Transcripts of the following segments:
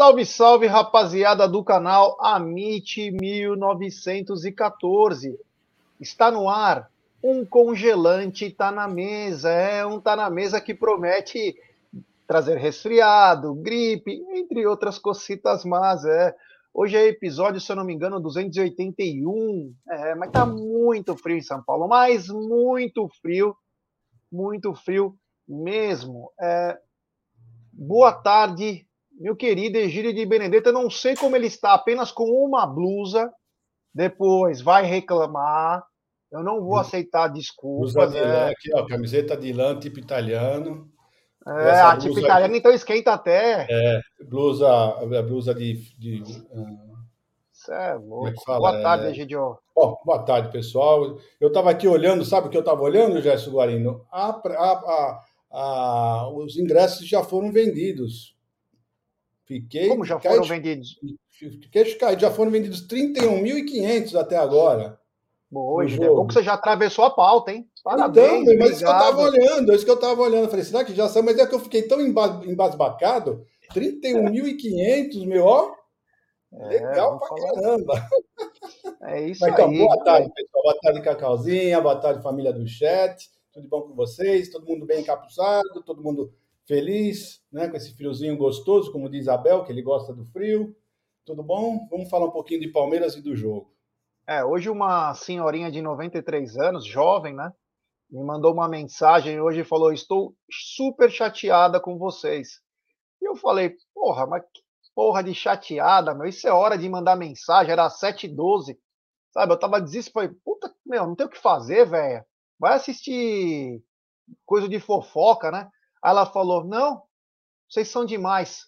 Salve, salve, rapaziada do canal Amit 1914. Está no ar. Um congelante tá na mesa. É um tá na mesa que promete trazer resfriado, gripe, entre outras cocitas más. É. Hoje é episódio, se eu não me engano, 281. É, mas tá muito frio em São Paulo, mas muito frio, muito frio mesmo. É, boa tarde, meu querido Egílio de Benedetta, não sei como ele está, apenas com uma blusa, depois vai reclamar, eu não vou aceitar desculpas. Blusa de é. lã, aqui, ó, camiseta de lã, tipo italiano. É, Essa a tipo blusa italiana, então esquenta até. É, blusa, a blusa de. de Cê é é louco. fala? Boa tarde, É- Egidio. Bom, boa tarde, pessoal. Eu estava aqui olhando, sabe o que eu estava olhando, Gerson Guarino? A- a- a- os ingressos já foram vendidos. Fiquei. Como já fiquei- foram vendidos? Fiquei chocado, já foram vendidos 31.500 até agora. Boa, No Egidio. É jogo. bom que você já atravessou a pauta, hein? Parabéns, Então, mas isso que eu estava olhando, isso que eu estava olhando. Eu falei, será que já são? Mas é que eu fiquei tão emba- embasbacado. 31.500, meu, ó. Legal vamos pra falar. caramba. É isso Mas, então, aí. boa tarde, pessoal. Boa tarde, Cacauzinha. Boa tarde, família do chat. Tudo bom com vocês? Todo mundo bem encapuçado? Todo mundo feliz, né? Com esse friozinho gostoso, como diz Abel, que ele gosta do frio. Tudo bom? Vamos falar um pouquinho de Palmeiras e do jogo. É, hoje uma senhorinha de 93 anos, jovem, né? Me mandou uma mensagem hoje e falou: Estou super chateada com vocês. E eu falei: Porra, mas que porra de chateada, meu. Isso é hora de mandar mensagem, era 7h12. Sabe? Eu tava desesperado. Puta, meu, não tem o que fazer, velho. Vai assistir coisa de fofoca, né? Ela falou: Não, vocês são demais.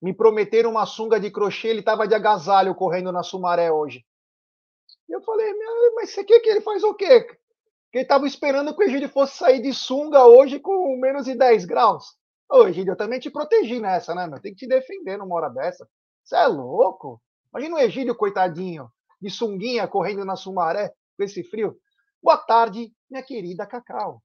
Me prometeram uma sunga de crochê, ele tava de agasalho correndo na Sumaré hoje. E eu falei, "Meu, mas você quer que ele faz o quê? Que ele tava esperando que o Egídio fosse sair de sunga hoje com menos de 10 graus. Ô, Egídio, eu também te protegi nessa, né, meu? Tem que te defender numa hora dessa. Você é louco? Imagina o Egídio, coitadinho, de sunguinha correndo na Sumaré com esse frio. Boa tarde, minha querida Cacau.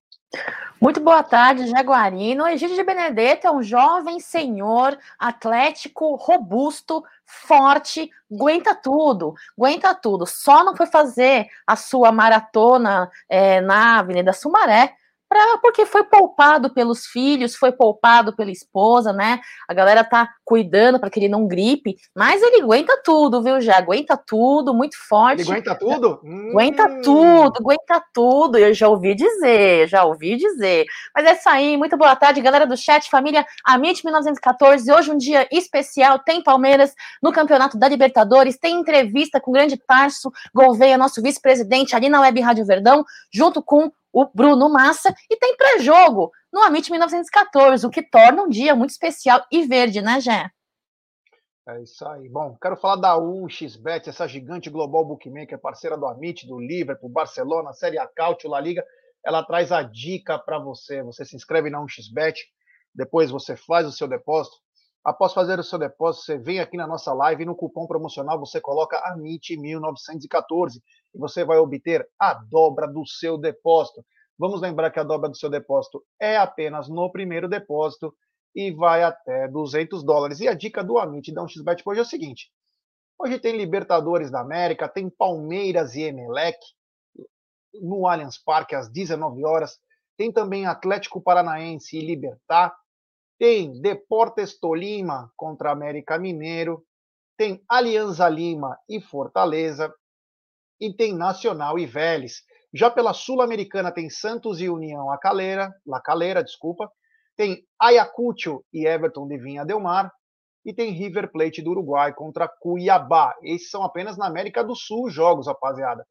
Muito boa tarde, Jaguarino. Egídio de Benedetto é um jovem senhor, atlético, robusto, forte, aguenta tudo, aguenta tudo. Só não foi fazer a sua maratona é, na Avenida Sumaré, pra, porque foi poupado pelos filhos, foi poupado pela esposa, né? A galera tá cuidando para que ele não gripe, mas ele aguenta tudo, viu, já? Aguenta tudo, muito forte. Ele aguenta tudo? Aguenta Hum. tudo, aguenta tudo. Eu já ouvi dizer, já ouvi dizer. Mas é isso aí, muito boa tarde, galera do chat, família Amit 1914. Hoje um dia especial, tem Palmeiras no Campeonato da Libertadores, tem entrevista com o grande Tarso Gouveia, nosso vice-presidente, ali na Web Rádio Verdão, junto com o Bruno Massa, e tem pré-jogo no Amit 1914, o que torna um dia muito especial e verde, né, Jé? É isso aí. Bom, quero falar da 1xBet, essa gigante global bookmaker, parceira do Amit, do Liverpool, Barcelona, Série A Cautio, La Liga. Ela traz a dica para você. Você se inscreve na 1xBet, depois você faz o seu depósito. Após fazer o seu depósito, você vem aqui na nossa live e no cupom promocional você coloca AMIT1914 e você vai obter a dobra do seu depósito. Vamos lembrar que a dobra do seu depósito é apenas no primeiro depósito e vai até 200 dólares. E a dica do Amit da 1xBet hoje é o seguinte: hoje tem Libertadores da América, tem Palmeiras e Emelec. no Allianz Parque às 19 horas. Tem também Atlético Paranaense e Libertar. Tem Deportes Tolima contra América Mineiro. Tem Alianza Lima e Fortaleza. E tem Nacional e Vélez. Já pela Sul-Americana tem Santos e União a Calera, La Calera, desculpa. Tem Ayacucho e Everton de Vinha Del Mar. E tem River Plate do Uruguai contra Cuiabá. Esses são apenas na América do Sul jogos, rapaziada.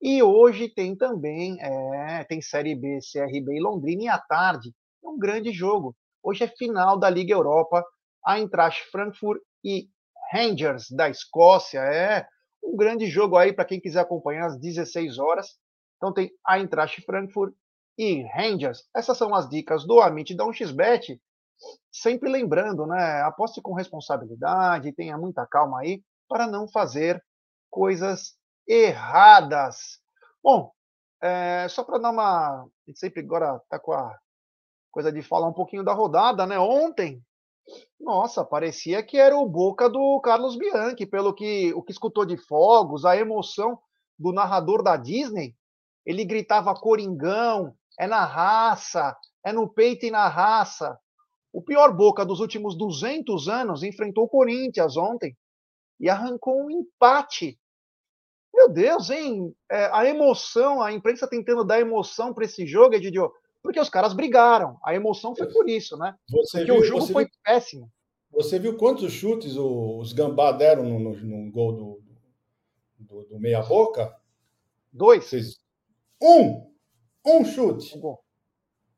E hoje tem também, é, tem Série B, CRB e Londrina, e à tarde um grande jogo. Hoje é final da Liga Europa, Eintracht Frankfurt e Rangers da Escócia. É um grande jogo aí para quem quiser acompanhar às 16 horas. Então tem Eintracht Frankfurt e Rangers. Essas são as dicas do Amit da 1xBet. Sempre lembrando, né? Aposte com responsabilidade, tenha muita calma aí para não fazer coisas erradas. Bom, é, só para dar uma. A gente sempre agora está com a coisa de falar um pouquinho da rodada, né? Ontem, nossa, parecia que era o boca do Carlos Bianchi, pelo que o que escutou de fogos, a emoção do narrador da Disney. Ele gritava Coringão, é na raça, é no peito e na raça. O pior boca dos últimos 200 anos enfrentou o Corinthians ontem e arrancou um empate meu Deus, hein? É, a emoção, a imprensa tentando dar emoção para esse jogo, Edidio, porque os caras brigaram. A emoção foi por isso, né? Você porque viu, o jogo foi viu, péssimo. Você viu quantos chutes os Gambá deram no, no, no gol do, do, do meia-boca? Dois. Vocês... Um! Um chute.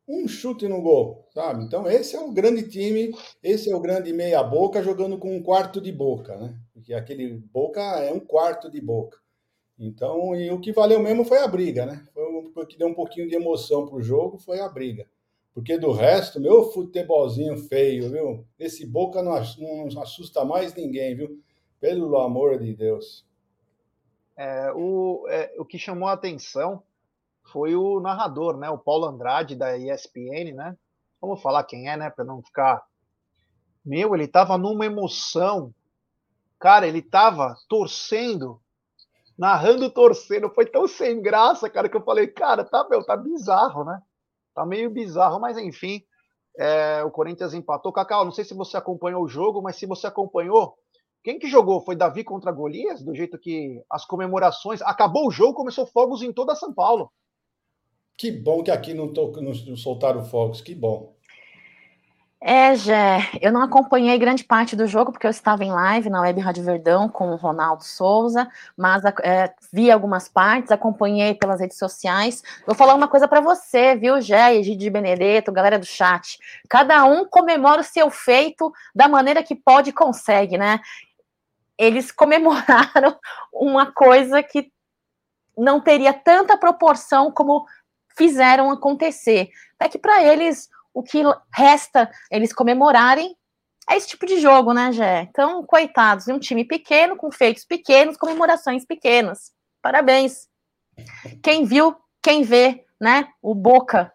Um chute no gol, sabe? Então, esse é o grande time, esse é o grande meia-boca jogando com um quarto de boca, né? Porque aquele boca é um quarto de boca. Então, e o que valeu mesmo foi a briga, né? O que deu um pouquinho de emoção pro jogo, foi a briga. Porque do resto, meu futebolzinho feio, viu? Esse Boca não, não assusta mais ninguém, viu? Pelo amor de Deus. É, o, é, o que chamou a atenção foi o narrador, né? O Paulo Andrade, da ESPN, né? Vamos falar quem é, né? Para não ficar. Meu, ele tava numa emoção. Cara, ele tava torcendo narrando torcendo, foi tão sem graça, cara, que eu falei, cara, tá, meu, tá bizarro, né? Tá meio bizarro, mas enfim, é, o Corinthians empatou. Cacau, não sei se você acompanhou o jogo, mas se você acompanhou, quem que jogou? Foi Davi contra Golias? Do jeito que as comemorações. Acabou o jogo, começou fogos em toda São Paulo. Que bom que aqui não, tô, não soltaram fogos, que bom. É, Jé, eu não acompanhei grande parte do jogo porque eu estava em live na Web Rádio Verdão com o Ronaldo Souza, mas é, vi algumas partes, acompanhei pelas redes sociais. Vou falar uma coisa para você, viu, Jé, Egide Benedetto, galera do chat. Cada um comemora o seu feito da maneira que pode e consegue, né? Eles comemoraram uma coisa que não teria tanta proporção como fizeram acontecer. É que para eles o que resta eles comemorarem é esse tipo de jogo, né, Jé? Então, coitados, um time pequeno, com feitos pequenos, comemorações pequenas. Parabéns. Quem viu, quem vê, né? O Boca.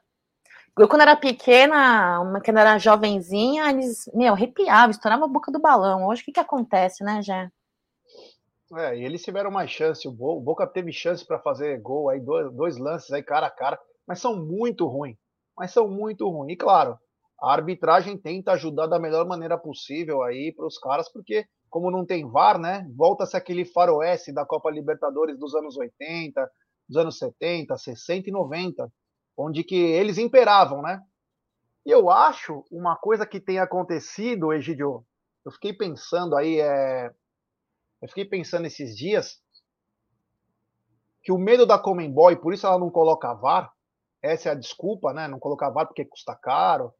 Eu, quando era pequena, uma, quando era jovenzinha, eles, meu, arrepiavam, estourava a boca do balão. Hoje, o que, que acontece, né, Jé? É, eles tiveram mais chance. O Boca teve chance para fazer gol aí, dois, dois lances aí cara a cara, mas são muito ruins mas são muito ruins. E claro, a arbitragem tenta ajudar da melhor maneira possível aí para os caras, porque como não tem VAR, né? Volta-se aquele faroeste da Copa Libertadores dos anos 80, dos anos 70, 60 e 90, onde que eles imperavam, né? E eu acho uma coisa que tem acontecido, Egidio, eu fiquei pensando aí, é... eu fiquei pensando esses dias que o medo da Comembol, e por isso ela não coloca VAR, essa é a desculpa, né? Não colocar VAR porque custa caro.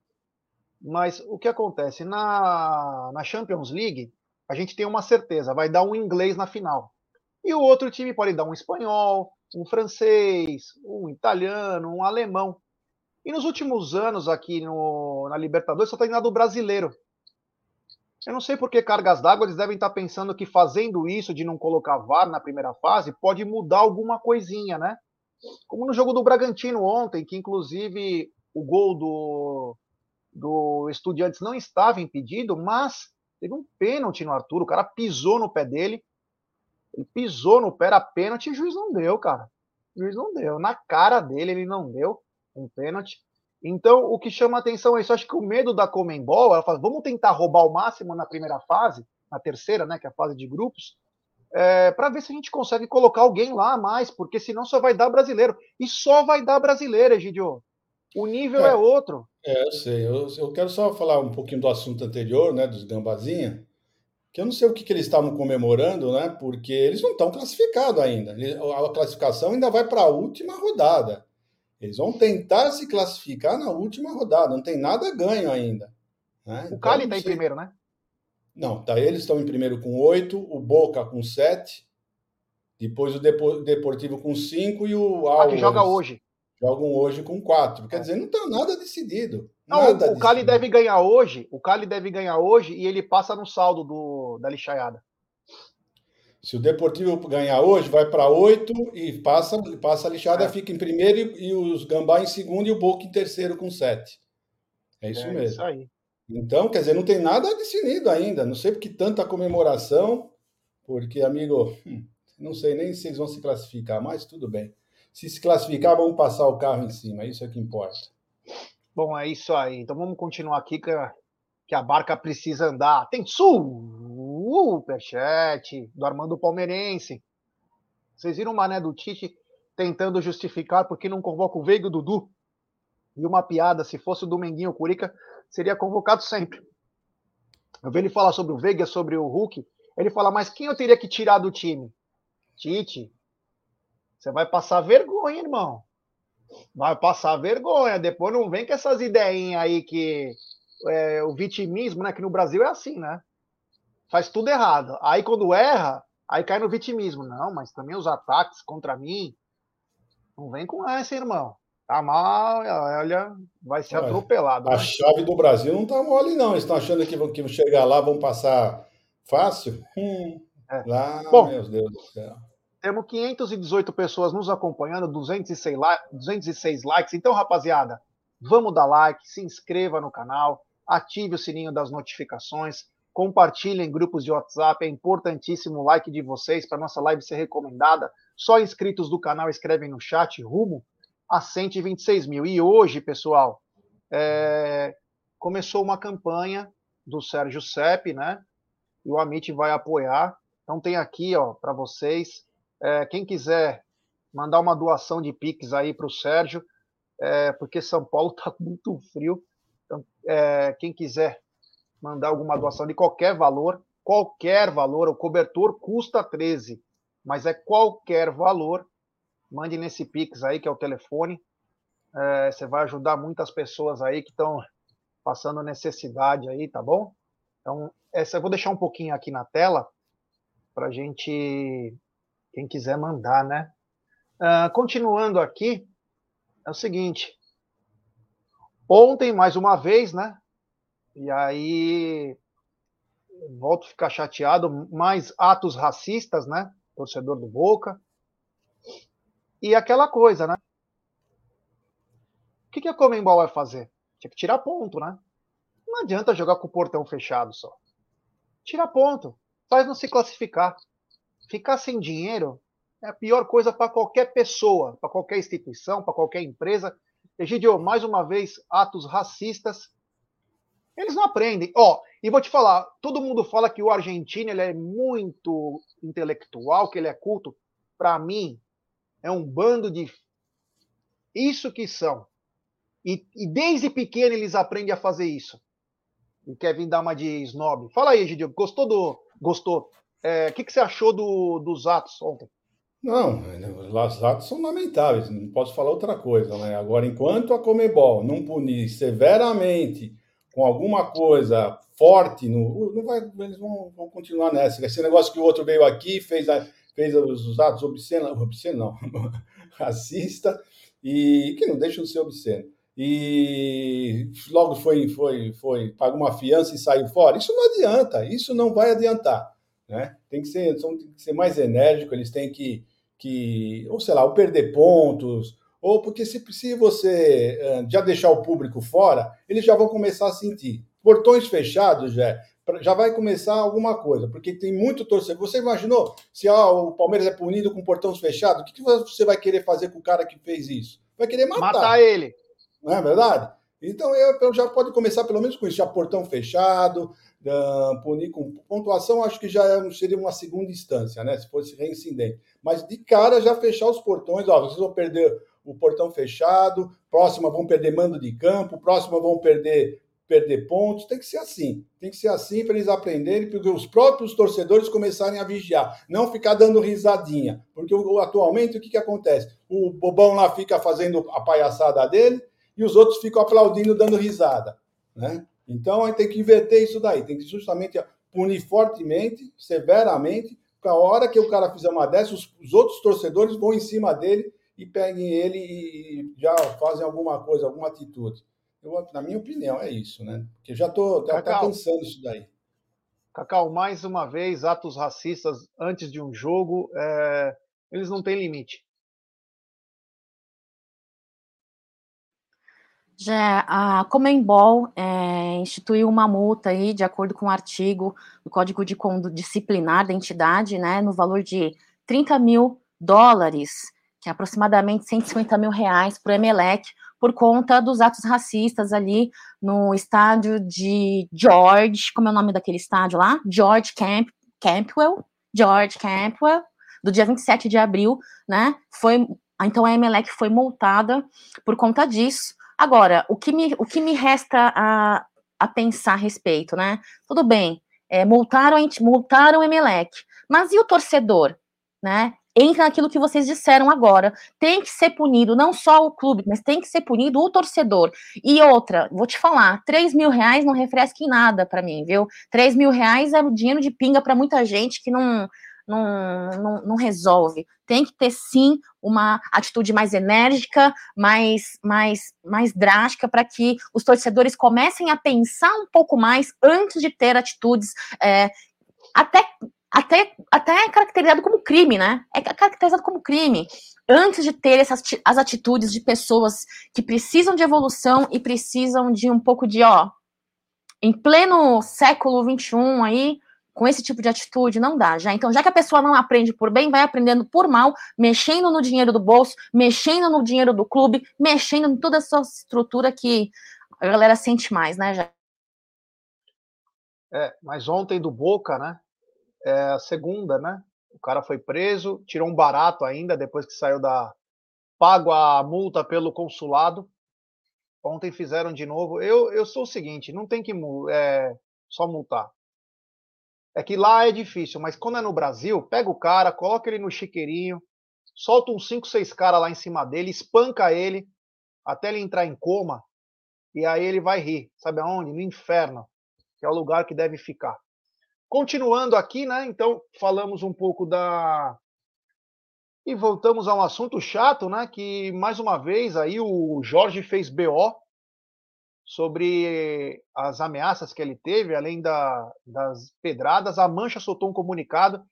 Mas o que acontece? Na, na Champions League, a gente tem uma certeza, vai dar um inglês na final. E o outro time pode dar um espanhol, um francês, um italiano, um alemão. E nos últimos anos aqui no, na Libertadores só tem dado o brasileiro. Eu não sei por que cargas d'água eles devem estar pensando que fazendo isso de não colocar VAR na primeira fase pode mudar alguma coisinha, né? Como no jogo do Bragantino ontem, que inclusive o gol do, do Estudiantes não estava impedido, mas teve um pênalti no Arthur, o cara pisou no pé dele, ele pisou no pé, era pênalti e o juiz não deu, cara. O juiz não deu. Na cara dele, ele não deu um pênalti. Então, o que chama atenção é isso. Acho que o medo da Comembol, ela fala, vamos tentar roubar o máximo na primeira fase, na terceira, né, que é a fase de grupos, é, para ver se a gente consegue colocar alguém lá a mais, porque senão só vai dar brasileiro. E só vai dar brasileiro, Egidio. O nível é, é outro. É, eu sei. Eu, eu, quero só falar um pouquinho do assunto anterior, né, dos Gambazinha, que eu não sei o que, que eles estavam comemorando, né, porque eles não estão classificados ainda. A classificação ainda vai para a última rodada. Eles vão tentar se classificar na última rodada, não tem nada ganho ainda. Né? O então, Cali está em primeiro, né? Não, tá, eles estão em primeiro com oito, o Boca com sete, depois o Deportivo com cinco e o Alves. Ah, que joga hoje. Jogam hoje com quatro. Quer dizer, não está nada decidido. Não, nada o, o Cali deve ganhar hoje. O Cali deve ganhar hoje e ele passa no saldo do, da lixaiada. Se o Deportivo ganhar hoje, vai para oito e passa, passa a lixada, é. fica em primeiro e, os Gambá em segundo e o Boca em terceiro com sete. É isso é mesmo. Isso aí. Então, quer dizer, não tem nada definido ainda. Não sei porque tanta comemoração, porque, amigo, hum, não sei nem se eles vão se classificar, mas tudo bem. Se se classificar, vamos passar o carro em cima, isso é que importa. Bom, é isso aí. Então vamos continuar aqui que a, que a barca precisa andar. Tem superchat do Armando Palmeirense. Vocês viram o mané do Tite tentando justificar porque não convoca o Veiga e o Dudu? E uma piada, se fosse o Dominguinho Curica, seria convocado sempre. Eu vi ele falar sobre o Veiga, sobre o Hulk. Ele fala, mas quem eu teria que tirar do time? Tite. Você vai passar vergonha, irmão. Vai passar vergonha. Depois não vem com essas ideinhas aí que é, o vitimismo, né? Que no Brasil é assim, né? Faz tudo errado. Aí quando erra, aí cai no vitimismo. Não, mas também os ataques contra mim. Não vem com essa, irmão. Tá mal, olha, vai ser olha, atropelado. A né? chave do Brasil não tá mole, não. Eles estão achando que vão, que vão chegar lá, vão passar fácil? Hum, é. Lá, Bom, meu Deus do céu. Temos 518 pessoas nos acompanhando, 206, 206 likes. Então, rapaziada, vamos dar like, se inscreva no canal, ative o sininho das notificações, compartilhe em grupos de WhatsApp. É importantíssimo o like de vocês para nossa live ser recomendada. Só inscritos do canal escrevem no chat rumo a 126 mil. E hoje, pessoal, é, começou uma campanha do Sérgio Sepp, né? E o Amit vai apoiar. Então tem aqui, ó, para vocês, é, quem quiser mandar uma doação de Pix aí para o Sérgio, é, porque São Paulo está muito frio. Então, é, quem quiser mandar alguma doação de qualquer valor, qualquer valor, o cobertor custa 13, mas é qualquer valor, mande nesse Pix aí, que é o telefone. É, você vai ajudar muitas pessoas aí que estão passando necessidade aí, tá bom? Então, essa eu vou deixar um pouquinho aqui na tela para gente, quem quiser mandar, né? Uh, continuando aqui, é o seguinte. Ontem, mais uma vez, né? E aí volto a ficar chateado, mais atos racistas, né? Torcedor do Boca. E aquela coisa, né? O que, que a Comembol vai fazer? Tinha que tirar ponto, né? Não adianta jogar com o portão fechado só. Tira ponto. Faz não se classificar. Ficar sem dinheiro é a pior coisa para qualquer pessoa, para qualquer instituição, para qualquer empresa. Egidio, mais uma vez, atos racistas. Eles não aprendem. Ó, oh, e vou te falar, todo mundo fala que o argentino ele é muito intelectual, que ele é culto. Para mim, é um bando de. Isso que são. E, e, desde pequeno eles aprendem a fazer isso. Quer vir dar uma de snob. Fala aí, Gidio, gostou do. Gostou? É, o é, que, que você achou do, dos atos ontem? Não, os atos são lamentáveis, não posso falar outra coisa, né? Agora, enquanto a Comebol não punir severamente com alguma coisa forte, no, não vai, eles vão, vão continuar nessa. Esse negócio que o outro veio aqui, fez a, fez os atos obscenos, obsceno não, racista, e que não deixam de ser obsceno. E logo foi, foi, foi, pagou uma fiança e saiu fora. Isso não adianta, isso não vai adiantar. Né? Tem, que ser, tem que ser mais enérgico, eles têm que, que, ou sei lá, ou perder pontos, ou porque se, se você já deixar o público fora, eles já vão começar a sentir. Portões fechados, já já vai começar alguma coisa, porque tem muito torcedor. Você imaginou se ó, o Palmeiras é punido com portões fechados? O que, que você vai querer fazer com o cara que fez isso? Vai querer matar. Matar ele. Não é verdade? Então eu, eu já pode começar pelo menos com isso, já portão fechado, uh, punir com pontuação, acho que já é seria uma segunda instância, né? Se fosse reincidente. Mas de cara já fechar os portões, ó, vocês vão perder o portão fechado, próxima vão perder mando de campo, próxima vão perder perder pontos, tem que ser assim. Tem que ser assim para eles aprenderem, porque os próprios torcedores começarem a vigiar, não ficar dando risadinha. Porque atualmente o que, que acontece? O bobão lá fica fazendo a palhaçada dele e os outros ficam aplaudindo, dando risada. Né? Então a gente tem que inverter isso daí, tem que justamente punir fortemente, severamente, para a hora que o cara fizer uma dessas, os, os outros torcedores vão em cima dele e peguem ele e já fazem alguma coisa, alguma atitude. Eu, na minha opinião, é isso, né? Porque já estou tá, tá cansando isso daí. Cacau, mais uma vez, atos racistas antes de um jogo, é... eles não têm limite. Já a Comembol é, instituiu uma multa aí, de acordo com o artigo do Código de Conduta Disciplinar da entidade, né, no valor de 30 mil dólares, que é aproximadamente 150 mil reais, para o Emelec, por conta dos atos racistas ali no estádio de George, como é o nome daquele estádio lá? George Camp, Campwell, George Campwell, do dia 27 de abril, né? Foi, então a Emelec foi multada por conta disso. Agora, o que me, o que me resta a, a pensar a respeito, né? Tudo bem, é, multaram, multaram o Emelec, mas e o torcedor, né? Entra naquilo que vocês disseram agora. Tem que ser punido não só o clube, mas tem que ser punido o torcedor. E outra, vou te falar, 3 mil reais não refresca em nada para mim, viu? 3 mil reais é dinheiro de pinga para muita gente que não, não, não, não, resolve. Tem que ter sim uma atitude mais enérgica, mais, mais, mais drástica, para que os torcedores comecem a pensar um pouco mais antes de ter atitudes é, até até, até é caracterizado como crime, né? É caracterizado como crime. Antes de ter essas as atitudes de pessoas que precisam de evolução e precisam de um pouco de, ó, em pleno século XXI aí, com esse tipo de atitude, não dá já. Então, já que a pessoa não aprende por bem, vai aprendendo por mal, mexendo no dinheiro do bolso, mexendo no dinheiro do clube, mexendo em toda essa estrutura que a galera sente mais, né, já. É, mas ontem do Boca, né? É segunda, né? O cara foi preso, tirou um barato ainda depois que saiu da. pago a multa pelo consulado. Ontem fizeram de novo. Eu, eu sou o seguinte: não tem que é, só multar. É que lá é difícil, mas quando é no Brasil, pega o cara, coloca ele no chiqueirinho, solta uns 5, 6 caras lá em cima dele, espanca ele até ele entrar em coma, e aí ele vai rir. Sabe aonde? No inferno, que é o lugar que deve ficar. Continuando aqui, né? Então, falamos um pouco da. E voltamos a um assunto chato, né? Que mais uma vez aí o Jorge fez BO sobre as ameaças que ele teve, além da, das pedradas. A Mancha soltou um comunicado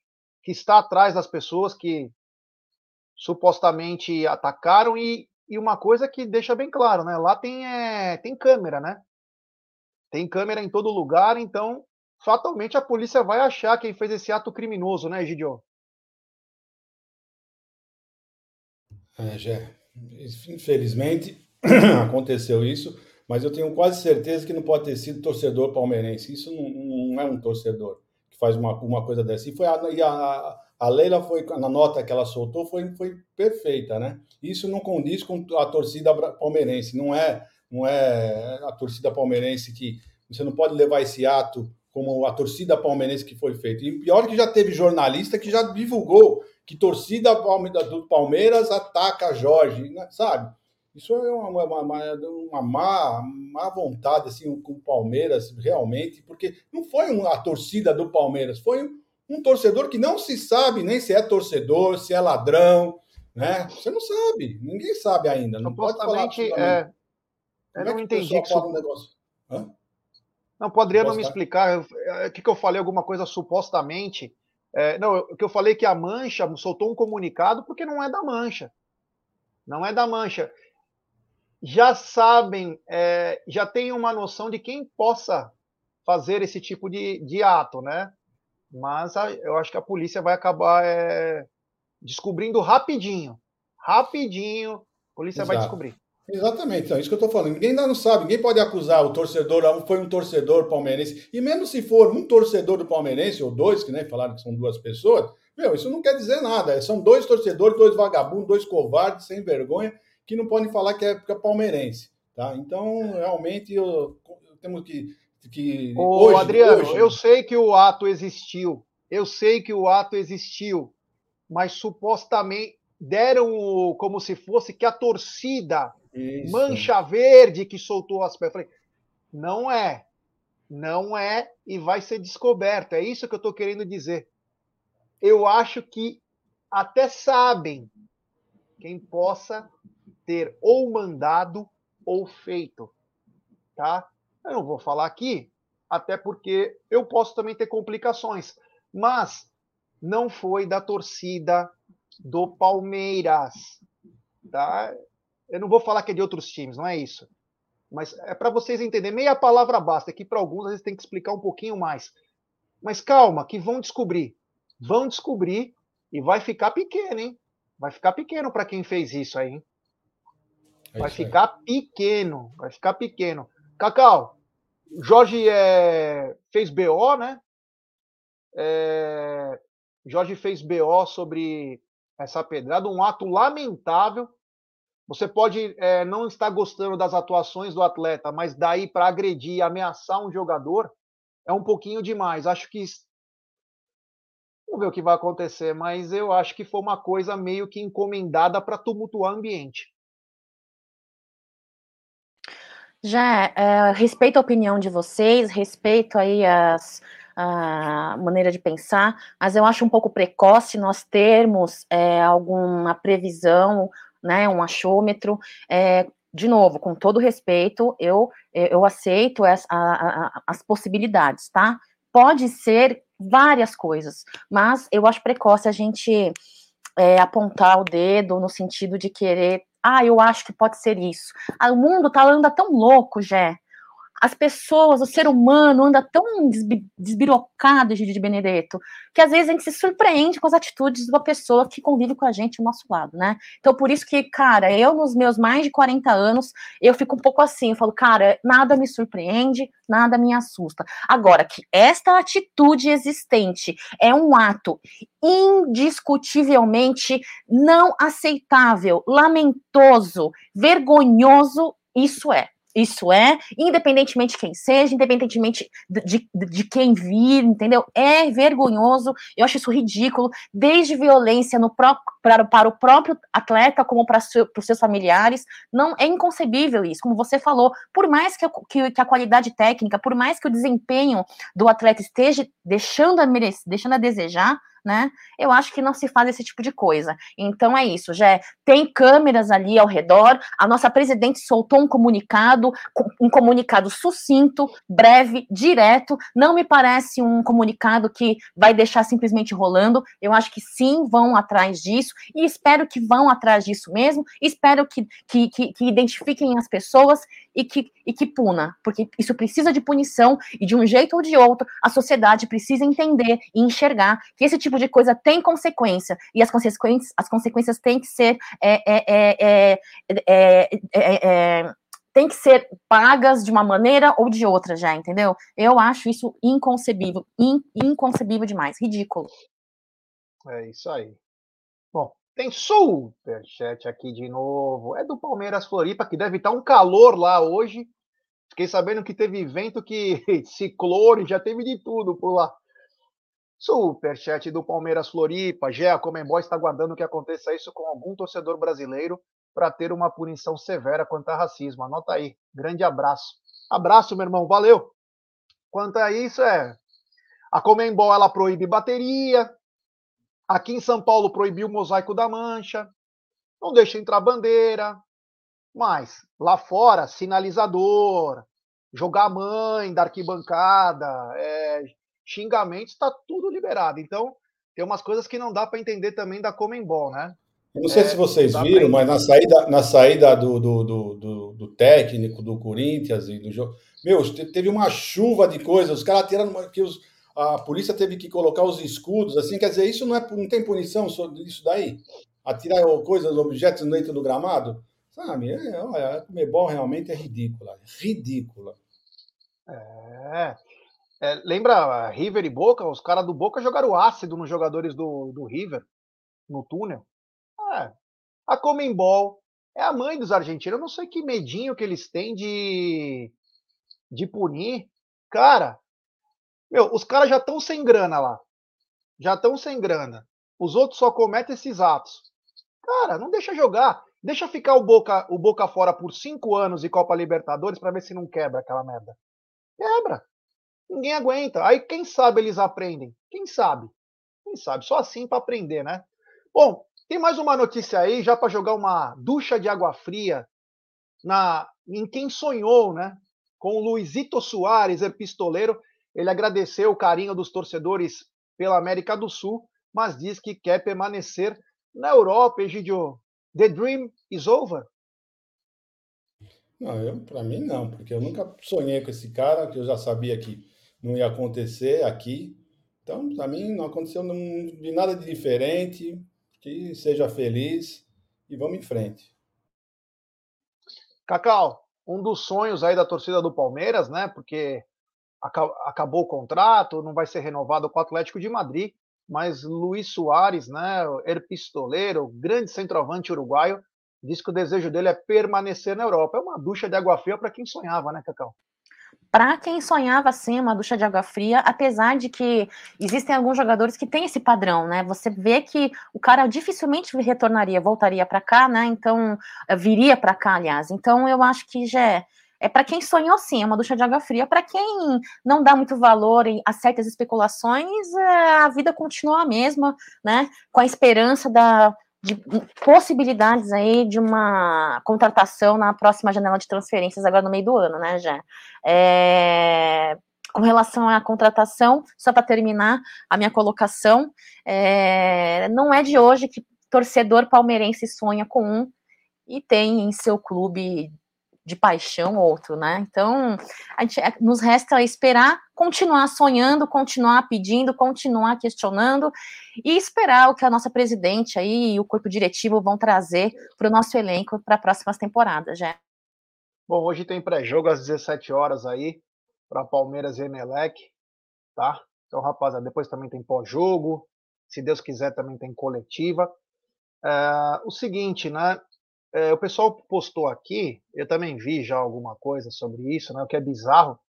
que está atrás das pessoas que supostamente atacaram e, e uma coisa que deixa bem claro, né? Lá tem, é, tem câmera, né? Tem câmera em todo lugar, então fatalmente a polícia vai achar quem fez esse ato criminoso, né, Egidio? É, já. Infelizmente aconteceu isso, mas eu tenho quase certeza que não pode ter sido torcedor palmeirense. Isso não, não é um torcedor que faz uma, uma coisa dessa. E, foi a, e a, a Leila foi, na nota que ela soltou, foi, foi perfeita, né? Isso não condiz com a torcida palmeirense. Não é, não é a torcida palmeirense que você não pode levar esse ato como a torcida palmeirense que foi feita. E pior que já teve jornalista que já divulgou que torcida do Palmeiras ataca Jorge, né? sabe? Isso é uma, uma, uma, má, má vontade assim, com o Palmeiras, realmente, porque não foi a torcida do Palmeiras, foi um, um torcedor que não se sabe nem se é torcedor, se é ladrão, né? Você não sabe, ninguém sabe ainda. Não pode falar. É, eu é não entendi que isso... um negócio. Hã? Não, poderia não me explicar. O é, que, que eu falei alguma coisa supostamente. É, não, o que eu falei que a Mancha soltou um comunicado porque não é da Mancha. Não é da Mancha. Já sabem, é, já tem uma noção de quem possa fazer esse tipo de, de ato, né? Mas a, eu acho que a polícia vai acabar é, descobrindo rapidinho. Rapidinho, a polícia Exato. vai descobrir. Exatamente, é isso que eu estou falando. Ninguém ainda não sabe, ninguém pode acusar o torcedor, ah, foi um torcedor palmeirense. E mesmo se for um torcedor do palmeirense, ou dois, que nem falaram que são duas pessoas, meu, isso não quer dizer nada. São dois torcedores, dois vagabundos, dois covardes, sem vergonha, que não podem falar que é, é palmeirense. Tá? Então, realmente, eu, eu temos que. que Ô, hoje, Adriano, hoje... eu sei que o ato existiu. Eu sei que o ato existiu. Mas supostamente deram como se fosse que a torcida isso. Mancha Verde que soltou as pedras. não é. Não é e vai ser descoberto. É isso que eu estou querendo dizer. Eu acho que até sabem quem possa ter ou mandado ou feito. Tá? Eu não vou falar aqui, até porque eu posso também ter complicações. Mas não foi da torcida do Palmeiras. Tá? Eu não vou falar que é de outros times, não é isso. Mas é para vocês entenderem. Meia palavra basta, é que para alguns às vezes tem que explicar um pouquinho mais. Mas calma, que vão descobrir. Vão descobrir e vai ficar pequeno, hein? Vai ficar pequeno para quem fez isso aí, hein? É vai ficar pequeno, vai ficar pequeno. Cacau, Jorge é, fez BO, né? É, Jorge fez BO sobre essa pedrada, um ato lamentável você pode é, não estar gostando das atuações do atleta, mas daí para agredir ameaçar um jogador é um pouquinho demais. Acho que. Vamos ver o que vai acontecer, mas eu acho que foi uma coisa meio que encomendada para tumultuar o ambiente. Já é, respeito a opinião de vocês, respeito aí as, a maneira de pensar, mas eu acho um pouco precoce nós termos é, alguma previsão né, um achômetro. É, de novo, com todo respeito, eu, eu aceito as, a, a, as possibilidades, tá? Pode ser várias coisas, mas eu acho precoce a gente é, apontar o dedo no sentido de querer, ah, eu acho que pode ser isso. Ah, o mundo tá anda tão louco, Jé, as pessoas, o ser humano anda tão desbirocado, Gigi de Benedetto, que às vezes a gente se surpreende com as atitudes de uma pessoa que convive com a gente ao nosso lado, né? Então, por isso que, cara, eu nos meus mais de 40 anos, eu fico um pouco assim, eu falo, cara, nada me surpreende, nada me assusta. Agora, que esta atitude existente é um ato indiscutivelmente não aceitável, lamentoso, vergonhoso, isso é. Isso é, independentemente de quem seja, independentemente de, de, de, quem vir, entendeu? É vergonhoso, eu acho isso ridículo, desde violência no próprio, para, para o próprio atleta, como para, seu, para os seus familiares. Não é inconcebível isso, como você falou. Por mais que, que, que, a qualidade técnica, por mais que o desempenho do atleta esteja deixando a deixando a desejar, né? Eu acho que não se faz esse tipo de coisa. Então é isso, já tem câmeras ali ao redor. A nossa presidente soltou um comunicado, um comunicado sucinto, breve, direto. Não me parece um comunicado que vai deixar simplesmente rolando. Eu acho que sim, vão atrás disso e espero que vão atrás disso mesmo. Espero que, que, que, que identifiquem as pessoas e que, e que puna, porque isso precisa de punição e de um jeito ou de outro a sociedade precisa entender e enxergar que esse tipo de coisa tem consequência e as consequências, as consequências têm que ser é, é, é, tem que ser pagas de uma maneira ou de outra já, entendeu? Eu acho isso inconcebível, in, inconcebível demais, ridículo. É isso aí. Bom, tem superchat aqui de novo. É do Palmeiras Floripa, que deve estar um calor lá hoje. Fiquei sabendo que teve vento que ciclone, já teve de tudo por lá. Superchat do Palmeiras Floripa. Gé, a Comembol está aguardando que aconteça isso com algum torcedor brasileiro para ter uma punição severa quanto a racismo. Anota aí. Grande abraço. Abraço, meu irmão. Valeu. Quanto a isso, é. A Comembol ela proíbe bateria, Aqui em São Paulo proibiu o mosaico da mancha, não deixa entrar bandeira, mas lá fora, sinalizador, jogar mãe da arquibancada, é, xingamentos, está tudo liberado. Então, tem umas coisas que não dá para entender também da Comembol, né? Eu não sei é, se vocês viram, mas na saída, na saída do, do, do, do, técnico do Corinthians e do jogo, Meu, teve uma chuva de coisas, os caras tiraram que os, a polícia teve que colocar os escudos, assim, quer dizer, isso não, é, não tem punição sobre isso daí? Atirar coisas, objetos dentro do gramado? Sabe, é, olha, a Comebol realmente é ridícula, ridícula. É, é, lembra River e Boca? Os caras do Boca jogaram ácido nos jogadores do, do River, no túnel. É, a Comembol é a mãe dos argentinos. Eu não sei que medinho que eles têm de, de punir. Cara, meu, os caras já estão sem grana lá. Já estão sem grana. Os outros só cometem esses atos. Cara, não deixa jogar. Deixa ficar o Boca, o Boca fora por cinco anos e Copa Libertadores para ver se não quebra aquela merda. Quebra. Ninguém aguenta. Aí quem sabe eles aprendem? Quem sabe? Quem sabe? Só assim para aprender, né? Bom, tem mais uma notícia aí, já para jogar uma ducha de água fria na em quem sonhou, né? Com o Luizito Soares, pistoleiro. Ele agradeceu o carinho dos torcedores pela América do Sul, mas diz que quer permanecer na Europa, Egidio. The dream is over? Não, para mim não, porque eu nunca sonhei com esse cara, que eu já sabia que não ia acontecer aqui. Então, para mim, não aconteceu não vi nada de diferente. Que seja feliz e vamos em frente. Cacau, um dos sonhos aí da torcida do Palmeiras, né? Porque acabou o contrato, não vai ser renovado com o Atlético de Madrid, mas Luiz Soares, né, er pistoleiro, grande centroavante uruguaio, diz que o desejo dele é permanecer na Europa. É uma ducha de água fria para quem sonhava, né, Cacau? Para quem sonhava assim, uma ducha de água fria, apesar de que existem alguns jogadores que têm esse padrão, né? Você vê que o cara dificilmente retornaria, voltaria para cá, né? Então, viria para cá, aliás. Então, eu acho que já é é para quem sonhou sim, é uma ducha de água fria. Para quem não dá muito valor a certas especulações, é, a vida continua a mesma, né? Com a esperança da, de possibilidades aí de uma contratação na próxima janela de transferências agora no meio do ano, né, já. É, com relação à contratação, só para terminar a minha colocação, é, não é de hoje que torcedor palmeirense sonha com um e tem em seu clube de paixão outro, né? Então, a gente, é, nos resta esperar, continuar sonhando, continuar pedindo, continuar questionando e esperar o que a nossa presidente aí e o corpo diretivo vão trazer para o nosso elenco para próximas temporadas, já. Bom, hoje tem pré-jogo às 17 horas aí para Palmeiras e Emelec, tá? Então, rapaziada, depois também tem pós-jogo, se Deus quiser também tem coletiva. É, o seguinte, né? É, o pessoal postou aqui, eu também vi já alguma coisa sobre isso, né, o que é bizarro,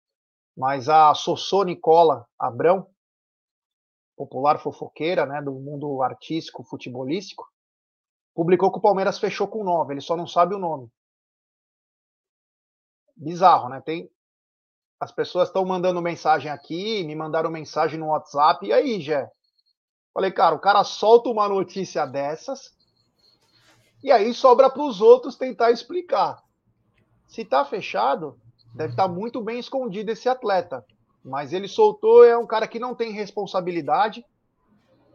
mas a Sossô Nicola Abrão, popular fofoqueira né, do mundo artístico, futebolístico, publicou que o Palmeiras fechou com nove, ele só não sabe o nome. Bizarro, né? Tem as pessoas estão mandando mensagem aqui, me mandaram mensagem no WhatsApp, e aí, Jé? Falei, cara, o cara solta uma notícia dessas, e aí sobra para os outros tentar explicar. Se está fechado, deve estar tá muito bem escondido esse atleta. Mas ele soltou, é um cara que não tem responsabilidade.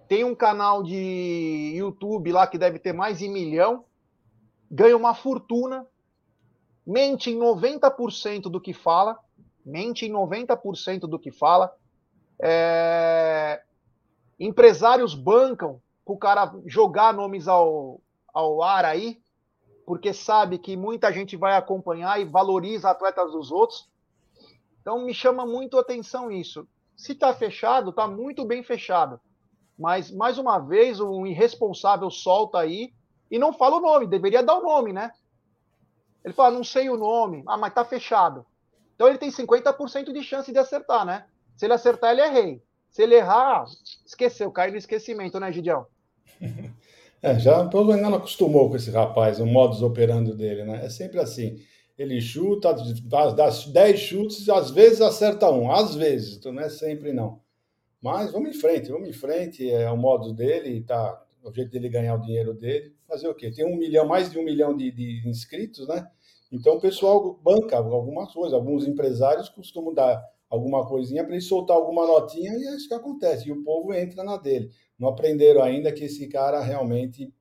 Tem um canal de YouTube lá que deve ter mais de milhão. Ganha uma fortuna. Mente em 90% do que fala. Mente em 90% do que fala. É... Empresários bancam para o cara jogar nomes ao, ao ar aí, porque sabe que muita gente vai acompanhar e valoriza atletas dos outros. Então me chama muito a atenção isso. Se está fechado, está muito bem fechado. Mas, mais uma vez, um irresponsável solta aí e não fala o nome, deveria dar o nome, né? Ele fala, não sei o nome. Ah, mas tá fechado. Então ele tem 50% de chance de acertar, né? Se ele acertar, ele é rei. Se ele errar, esqueceu, cai no esquecimento, né, Gidião? É, já o povo ainda não acostumou com esse rapaz, o modus operando dele, né? É sempre assim. Ele chuta, das 10 chutes, às vezes acerta um, às vezes, então não é sempre não. Mas vamos em frente, vamos em frente, é o modo dele, tá, o jeito dele ganhar o dinheiro dele. Fazer o quê? Tem um milhão, mais de um milhão de, de inscritos, né? Então o pessoal banca algumas coisas, alguns empresários costumam dar alguma coisinha para ele soltar alguma notinha e é isso que acontece. E o povo entra na dele. Não aprenderam ainda que esse cara realmente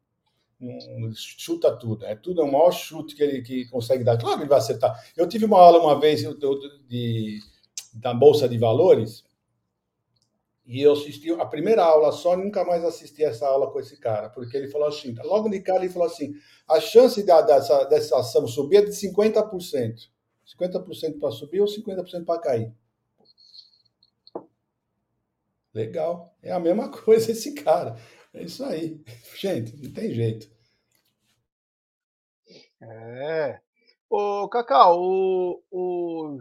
chuta tudo. É tudo é o maior chute que ele que consegue dar. Claro ele vai acertar. Eu tive uma aula uma vez de, da Bolsa de Valores e eu assisti a primeira aula só, nunca mais assisti essa aula com esse cara, porque ele falou assim, logo de cara ele falou assim, a chance dessa, dessa ação subir é de 50%. 50% para subir ou 50% para cair. Legal. É a mesma coisa esse cara. É isso aí. Gente, não tem jeito. É. Ô, Cacau, o, o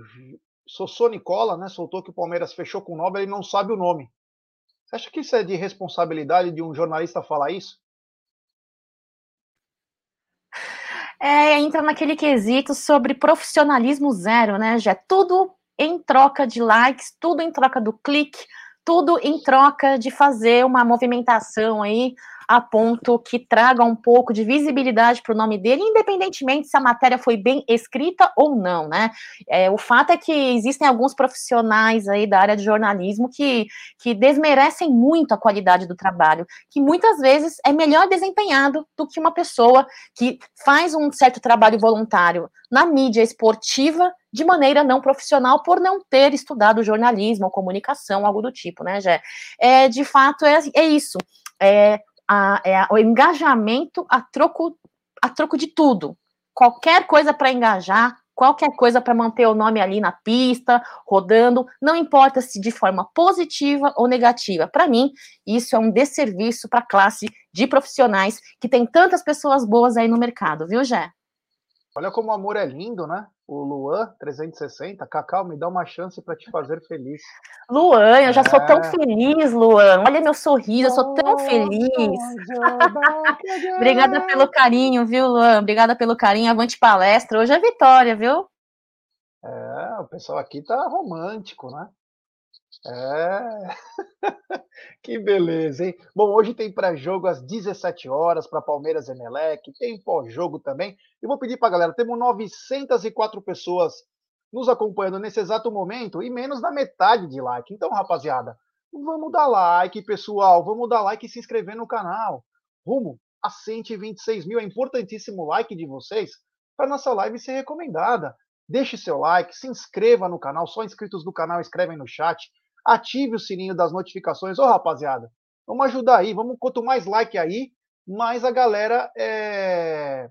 Sossô Nicola, né, soltou que o Palmeiras fechou com o nove, ele não sabe o nome. Você acha que isso é de responsabilidade de um jornalista falar isso? É, entra naquele quesito sobre profissionalismo zero, né, já tudo em troca de likes, tudo em troca do clique, tudo em troca de fazer uma movimentação aí a ponto que traga um pouco de visibilidade para o nome dele, independentemente se a matéria foi bem escrita ou não, né? É, o fato é que existem alguns profissionais aí da área de jornalismo que, que desmerecem muito a qualidade do trabalho, que muitas vezes é melhor desempenhado do que uma pessoa que faz um certo trabalho voluntário na mídia esportiva de maneira não profissional por não ter estudado jornalismo ou comunicação, algo do tipo, né, Jé? É, de fato, é, é isso. É, a, é o engajamento a troco, a troco de tudo. Qualquer coisa para engajar, qualquer coisa para manter o nome ali na pista, rodando, não importa se de forma positiva ou negativa. Para mim, isso é um desserviço para a classe de profissionais que tem tantas pessoas boas aí no mercado, viu, Jé? Olha como o amor é lindo, né? O Luan 360, Cacau, me dá uma chance para te fazer feliz. Luan, eu já é. sou tão é. feliz, Luan. Olha meu sorriso, eu sou tão feliz. Obrigada pelo carinho, viu, Luan? Obrigada pelo carinho. Avante palestra. Hoje é vitória, viu? É, o pessoal aqui tá romântico, né? É. que beleza, hein? Bom, hoje tem pré-jogo às 17 horas para Palmeiras e Emelec, tem pós-jogo também. E vou pedir para a galera, temos 904 pessoas nos acompanhando nesse exato momento e menos da metade de like. Então, rapaziada, vamos dar like, pessoal, vamos dar like e se inscrever no canal. Rumo a 126 mil, é importantíssimo o like de vocês para nossa live ser recomendada. Deixe seu like, se inscreva no canal, só inscritos do canal escrevem no chat ative o sininho das notificações. Ô, rapaziada, vamos ajudar aí. Vamos, quanto mais like aí, mais a galera é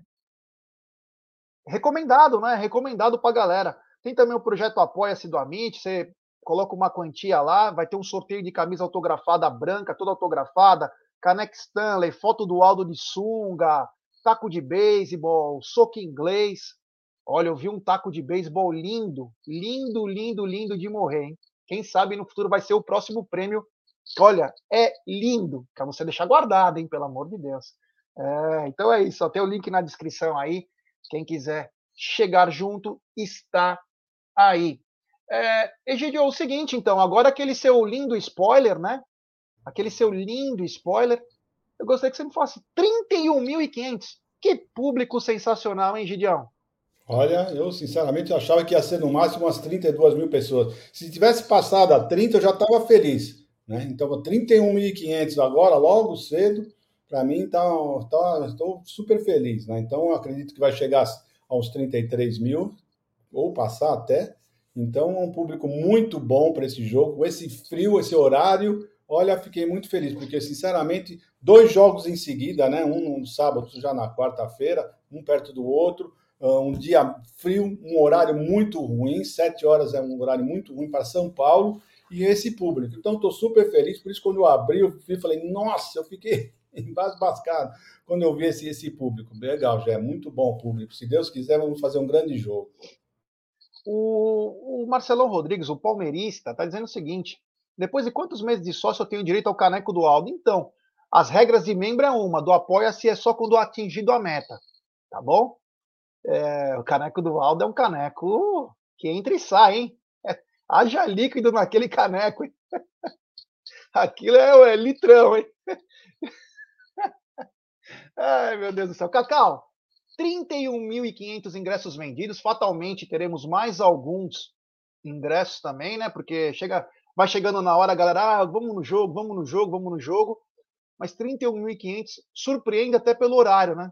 recomendado, né? Recomendado pra galera. Tem também o projeto Apoia-se do Amit, você coloca uma quantia lá, vai ter um sorteio de camisa autografada branca, toda autografada, caneca Stanley, foto do Aldo de sunga, taco de beisebol, soco inglês. Olha, eu vi um taco de beisebol lindo, lindo, lindo, lindo de morrer, hein? Quem sabe no futuro vai ser o próximo prêmio. Olha, é lindo, para você deixar guardado, hein, pelo amor de Deus. É, então é isso, ó, tem o link na descrição aí. Quem quiser chegar junto, está aí. É, Egidio, é o seguinte, então, agora aquele seu lindo spoiler, né? Aquele seu lindo spoiler, eu gostaria que você me falasse 31.500. Que público sensacional, hein, Gideão? Olha, eu sinceramente achava que ia ser no máximo umas 32 mil pessoas. Se tivesse passado a 30, eu já estava feliz. Né? Então, 31.500 agora, logo cedo, para mim, tá, tá, estou super feliz. Né? Então, acredito que vai chegar aos 33 mil, ou passar até. Então, é um público muito bom para esse jogo. Esse frio, esse horário, olha, fiquei muito feliz, porque, sinceramente, dois jogos em seguida, né? um no sábado, já na quarta-feira, um perto do outro um dia frio, um horário muito ruim, sete horas é um horário muito ruim para São Paulo e esse público. Então, estou super feliz, por isso quando eu abri, eu falei, nossa, eu fiquei embasbascado quando eu vi esse, esse público. Legal, já é muito bom o público. Se Deus quiser, vamos fazer um grande jogo. O, o Marcelão Rodrigues, o palmeirista, está dizendo o seguinte: depois de quantos meses de sócio eu tenho direito ao caneco do Aldo? Então, as regras de membro é uma, do apoia-se é só quando atingido a meta, tá bom? É, o caneco do Aldo é um caneco que entra e sai, hein? É, haja líquido naquele caneco, hein? Aquilo é, é litrão, hein? Ai, meu Deus do céu. Cacau, 31.500 ingressos vendidos. Fatalmente teremos mais alguns ingressos também, né? Porque chega, vai chegando na hora, a galera, ah, vamos no jogo, vamos no jogo, vamos no jogo. mas 31.500 surpreende até pelo horário, né?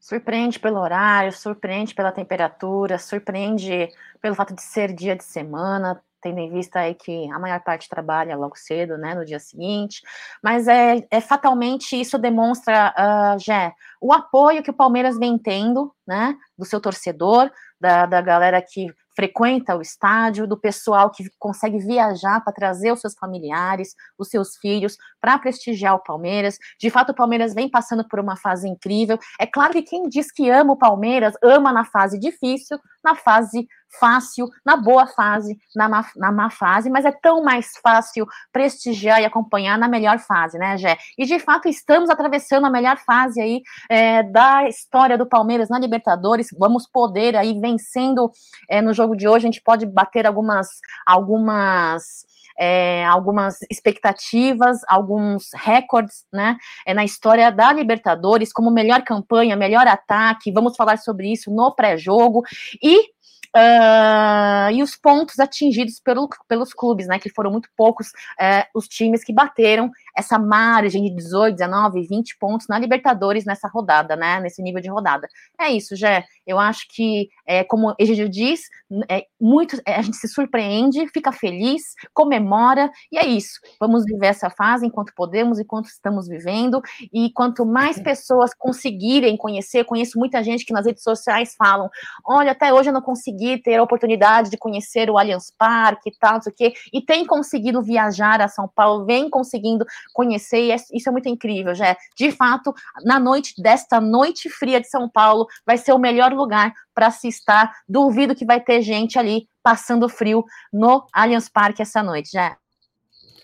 Surpreende pelo horário, surpreende pela temperatura, surpreende pelo fato de ser dia de semana, tendo em vista aí que a maior parte trabalha logo cedo, né, no dia seguinte, mas é, é fatalmente isso demonstra, uh, Jé, o apoio que o Palmeiras vem tendo, né, do seu torcedor, da, da galera que frequenta o estádio, do pessoal que consegue viajar para trazer os seus familiares, os seus filhos, para prestigiar o Palmeiras. De fato, o Palmeiras vem passando por uma fase incrível. É claro que quem diz que ama o Palmeiras, ama na fase difícil, na fase fácil, na boa fase, na má, na má fase, mas é tão mais fácil prestigiar e acompanhar na melhor fase, né, Gé? E de fato estamos atravessando a melhor fase aí é, da história do Palmeiras na Libertadores. Vamos poder aí vencendo é, no jogo de hoje, a gente pode bater algumas algumas é, algumas expectativas, alguns recordes, né, é, na história da Libertadores, como melhor campanha, melhor ataque, vamos falar sobre isso no pré-jogo, e Uh, e os pontos atingidos pelo, pelos clubes, né? Que foram muito poucos uh, os times que bateram essa margem de 18, 19, 20 pontos na Libertadores nessa rodada, né? Nesse nível de rodada. É isso, Jé. Eu acho que, é, como Egidio diz, é, muito, é, a gente se surpreende, fica feliz, comemora, e é isso. Vamos viver essa fase enquanto podemos, enquanto estamos vivendo, e quanto mais pessoas conseguirem conhecer, conheço muita gente que nas redes sociais falam: olha, até hoje eu não consegui ter a oportunidade de conhecer o Allianz Parque e tal, não sei o quê, e tem conseguido viajar a São Paulo, vem conseguindo conhecer, e é, isso é muito incrível, já. De fato, na noite desta noite fria de São Paulo, vai ser o melhor lugar para se estar. Duvido que vai ter gente ali passando frio no Allianz Parque essa noite, já.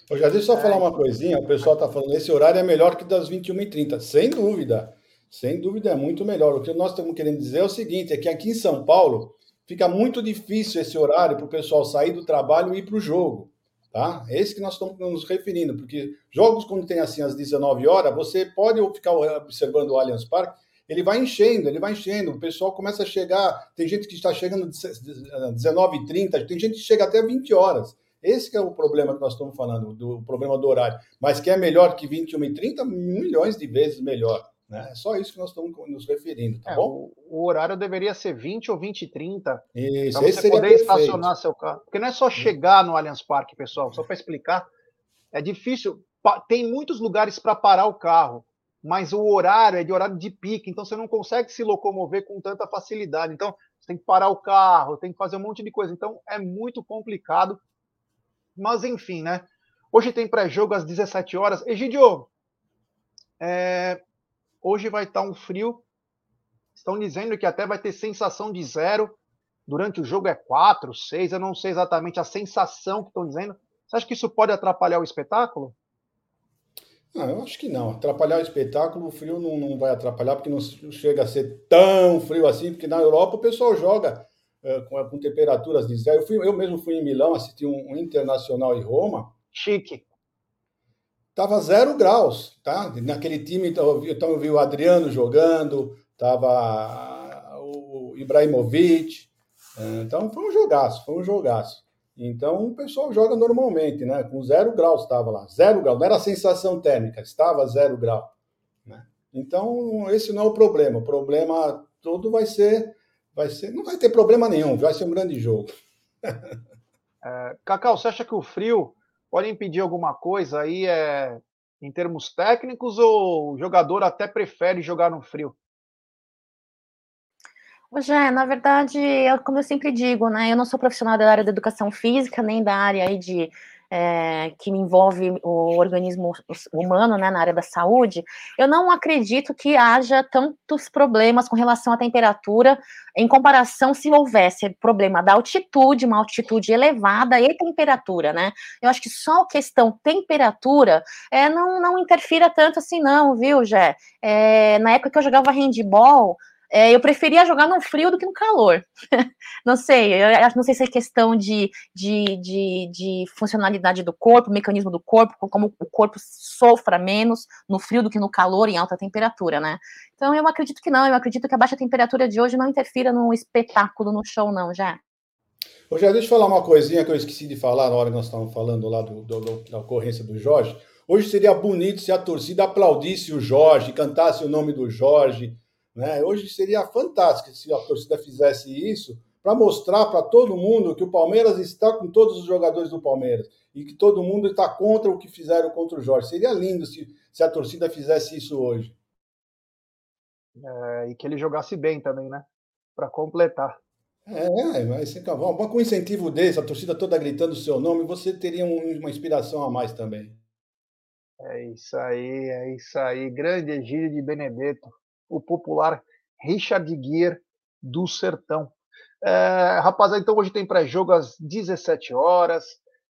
Eu já deixa eu só falar uma coisinha, o pessoal está falando, esse horário é melhor que das 21h30, sem dúvida, sem dúvida é muito melhor. O que nós estamos querendo dizer é o seguinte, é que aqui em São Paulo fica muito difícil esse horário para o pessoal sair do trabalho e ir para o jogo. Tá? É esse que nós estamos nos referindo, porque jogos quando tem assim às 19 horas, você pode ficar observando o Allianz Parque, ele vai enchendo, ele vai enchendo, o pessoal começa a chegar, tem gente que está chegando 19h30, tem gente que chega até 20 horas. Esse é o problema que nós estamos falando, do problema do horário. Mas que é melhor que 21h30, milhões de vezes melhor. Né? É só isso que nós estamos nos referindo, tá é, bom? O, o, horário deveria ser 20 ou 20 e 30. Isso, para você poder perfeito. estacionar seu carro. Porque não é só chegar no Allianz Parque, pessoal, só para explicar. É difícil. Tem muitos lugares para parar o carro, mas o horário é de horário de pique, então você não consegue se locomover com tanta facilidade. Então, você tem que parar o carro, tem que fazer um monte de coisa. Então, é muito complicado. Mas, enfim, né? Hoje tem pré-jogo às 17 horas. Egidio, é, Hoje vai estar um frio. Estão dizendo que até vai ter sensação de zero. Durante o jogo é quatro, seis. Eu não sei exatamente a sensação que estão dizendo. Você acha que isso pode atrapalhar o espetáculo? Não, eu acho que não. Atrapalhar o espetáculo, o frio não, não vai atrapalhar, porque não chega a ser tão frio assim, porque na Europa o pessoal joga é, com, com, temperaturas de zero. Eu, fui, eu mesmo fui em Milão, assisti um, um Internacional em Roma. Chique. Tava zero graus, tá? Naquele time, então, então eu vi o Adriano jogando, tava o Ibrahimovic. É, então foi um jogaço, foi um jogaço. Então o pessoal joga normalmente, né? Com zero graus estava lá, zero grau, não era sensação térmica, estava zero grau. Né? Então esse não é o problema. O problema todo vai ser, vai ser, não vai ter problema nenhum, vai ser um grande jogo. É, Cacau, você acha que o frio pode impedir alguma coisa aí é, em termos técnicos ou o jogador até prefere jogar no frio? Já, na verdade, eu, como eu sempre digo, né, eu não sou profissional da área da educação física, nem da área aí de é, que envolve o organismo humano, né, na área da saúde, eu não acredito que haja tantos problemas com relação à temperatura em comparação se houvesse problema da altitude, uma altitude elevada e temperatura, né? Eu acho que só a questão temperatura é, não, não interfira tanto assim, não, viu, Jé? É, na época que eu jogava handball, é, eu preferia jogar no frio do que no calor. não sei, eu não sei se é questão de, de, de, de, funcionalidade do corpo, mecanismo do corpo, como o corpo sofra menos no frio do que no calor em alta temperatura, né? Então eu acredito que não, eu acredito que a baixa temperatura de hoje não interfira no espetáculo, no show, não, já. Ô, já deixa eu falar uma coisinha que eu esqueci de falar na hora que nós estávamos falando lá do, do, da ocorrência do Jorge. Hoje seria bonito se a torcida aplaudisse o Jorge, cantasse o nome do Jorge. Né? Hoje seria fantástico se a torcida fizesse isso para mostrar para todo mundo que o Palmeiras está com todos os jogadores do Palmeiras e que todo mundo está contra o que fizeram contra o Jorge. Seria lindo se, se a torcida fizesse isso hoje. É, e que ele jogasse bem também, né? Para completar. É, mas com um incentivo desse, a torcida toda gritando o seu nome, você teria uma inspiração a mais também. É isso aí, é isso aí. Grande Egílio de Benedetto, o popular Richard Gere do Sertão. É, rapaziada, então hoje tem pré-jogo às 17 horas.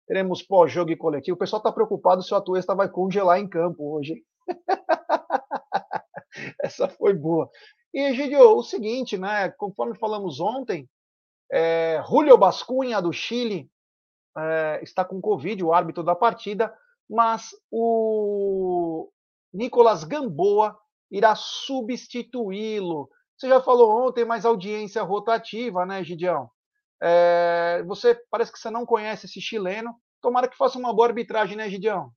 Teremos pós-jogo e coletivo. O pessoal está preocupado se o Atuesta vai congelar em campo hoje. Essa foi boa. E, Egidio, o seguinte, né? Conforme falamos ontem, é, Julio Bascunha, do Chile, é, está com Covid, o árbitro da partida, mas o Nicolas Gamboa irá substituí-lo. Você já falou ontem, mas audiência rotativa, né, Gidião? É, você parece que você não conhece esse chileno. Tomara que faça uma boa arbitragem, né, Gidião?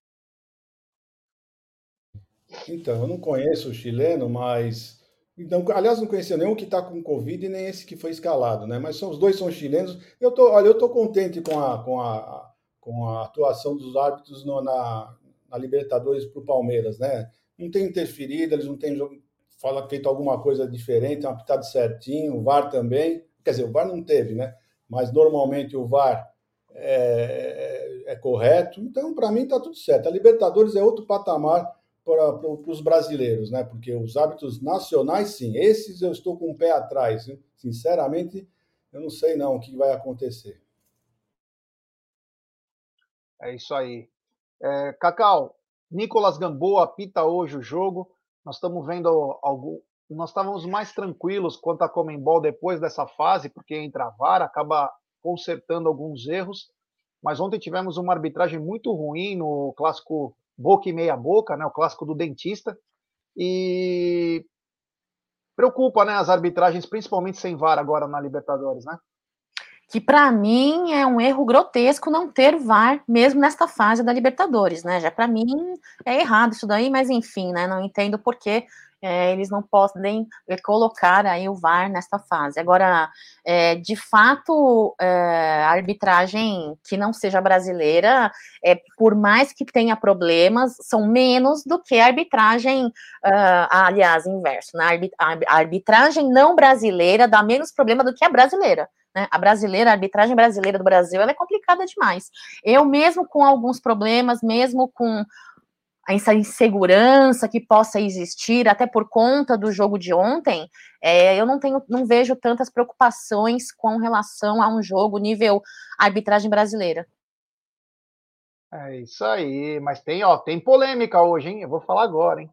Então, eu não conheço o chileno, mas então, aliás, não conhecia nenhum que está com Covid e nem esse que foi escalado, né? Mas são, os dois são chilenos. Eu tô, olha, eu estou contente com a, com, a, com a atuação dos árbitros no, na, na Libertadores para o Palmeiras, né? Não tem interferido, eles não têm fala, feito alguma coisa diferente, um apitado certinho, o VAR também. Quer dizer, o VAR não teve, né? Mas normalmente o VAR é, é, é correto. Então, para mim, está tudo certo. A Libertadores é outro patamar para, para os brasileiros, né? Porque os hábitos nacionais, sim, esses eu estou com o pé atrás. Hein? Sinceramente, eu não sei não o que vai acontecer. É isso aí. É, Cacau, Nicolas Gamboa apita hoje o jogo. Nós estamos vendo algo. Nós estávamos mais tranquilos quanto a Comembol depois dessa fase, porque entra a VAR, acaba consertando alguns erros. Mas ontem tivemos uma arbitragem muito ruim no clássico boca e meia boca, né, o clássico do dentista, e preocupa, né, as arbitragens, principalmente sem VAR agora na Libertadores, né? Que para mim é um erro grotesco não ter VAR mesmo nesta fase da Libertadores, né? Já para mim é errado isso daí, mas enfim, né? Não entendo por que é, eles não podem é, colocar aí o VAR nesta fase. Agora, é, de fato, é, a arbitragem que não seja brasileira, é, por mais que tenha problemas, são menos do que a arbitragem, uh, aliás, inverso, né? a arbitragem não brasileira dá menos problema do que a brasileira. Né? A brasileira, a arbitragem brasileira do Brasil, ela é complicada demais. Eu mesmo com alguns problemas, mesmo com essa insegurança que possa existir, até por conta do jogo de ontem, é, eu não tenho, não vejo tantas preocupações com relação a um jogo nível arbitragem brasileira. É isso aí, mas tem, ó, tem polêmica hoje, hein? Eu vou falar agora, hein?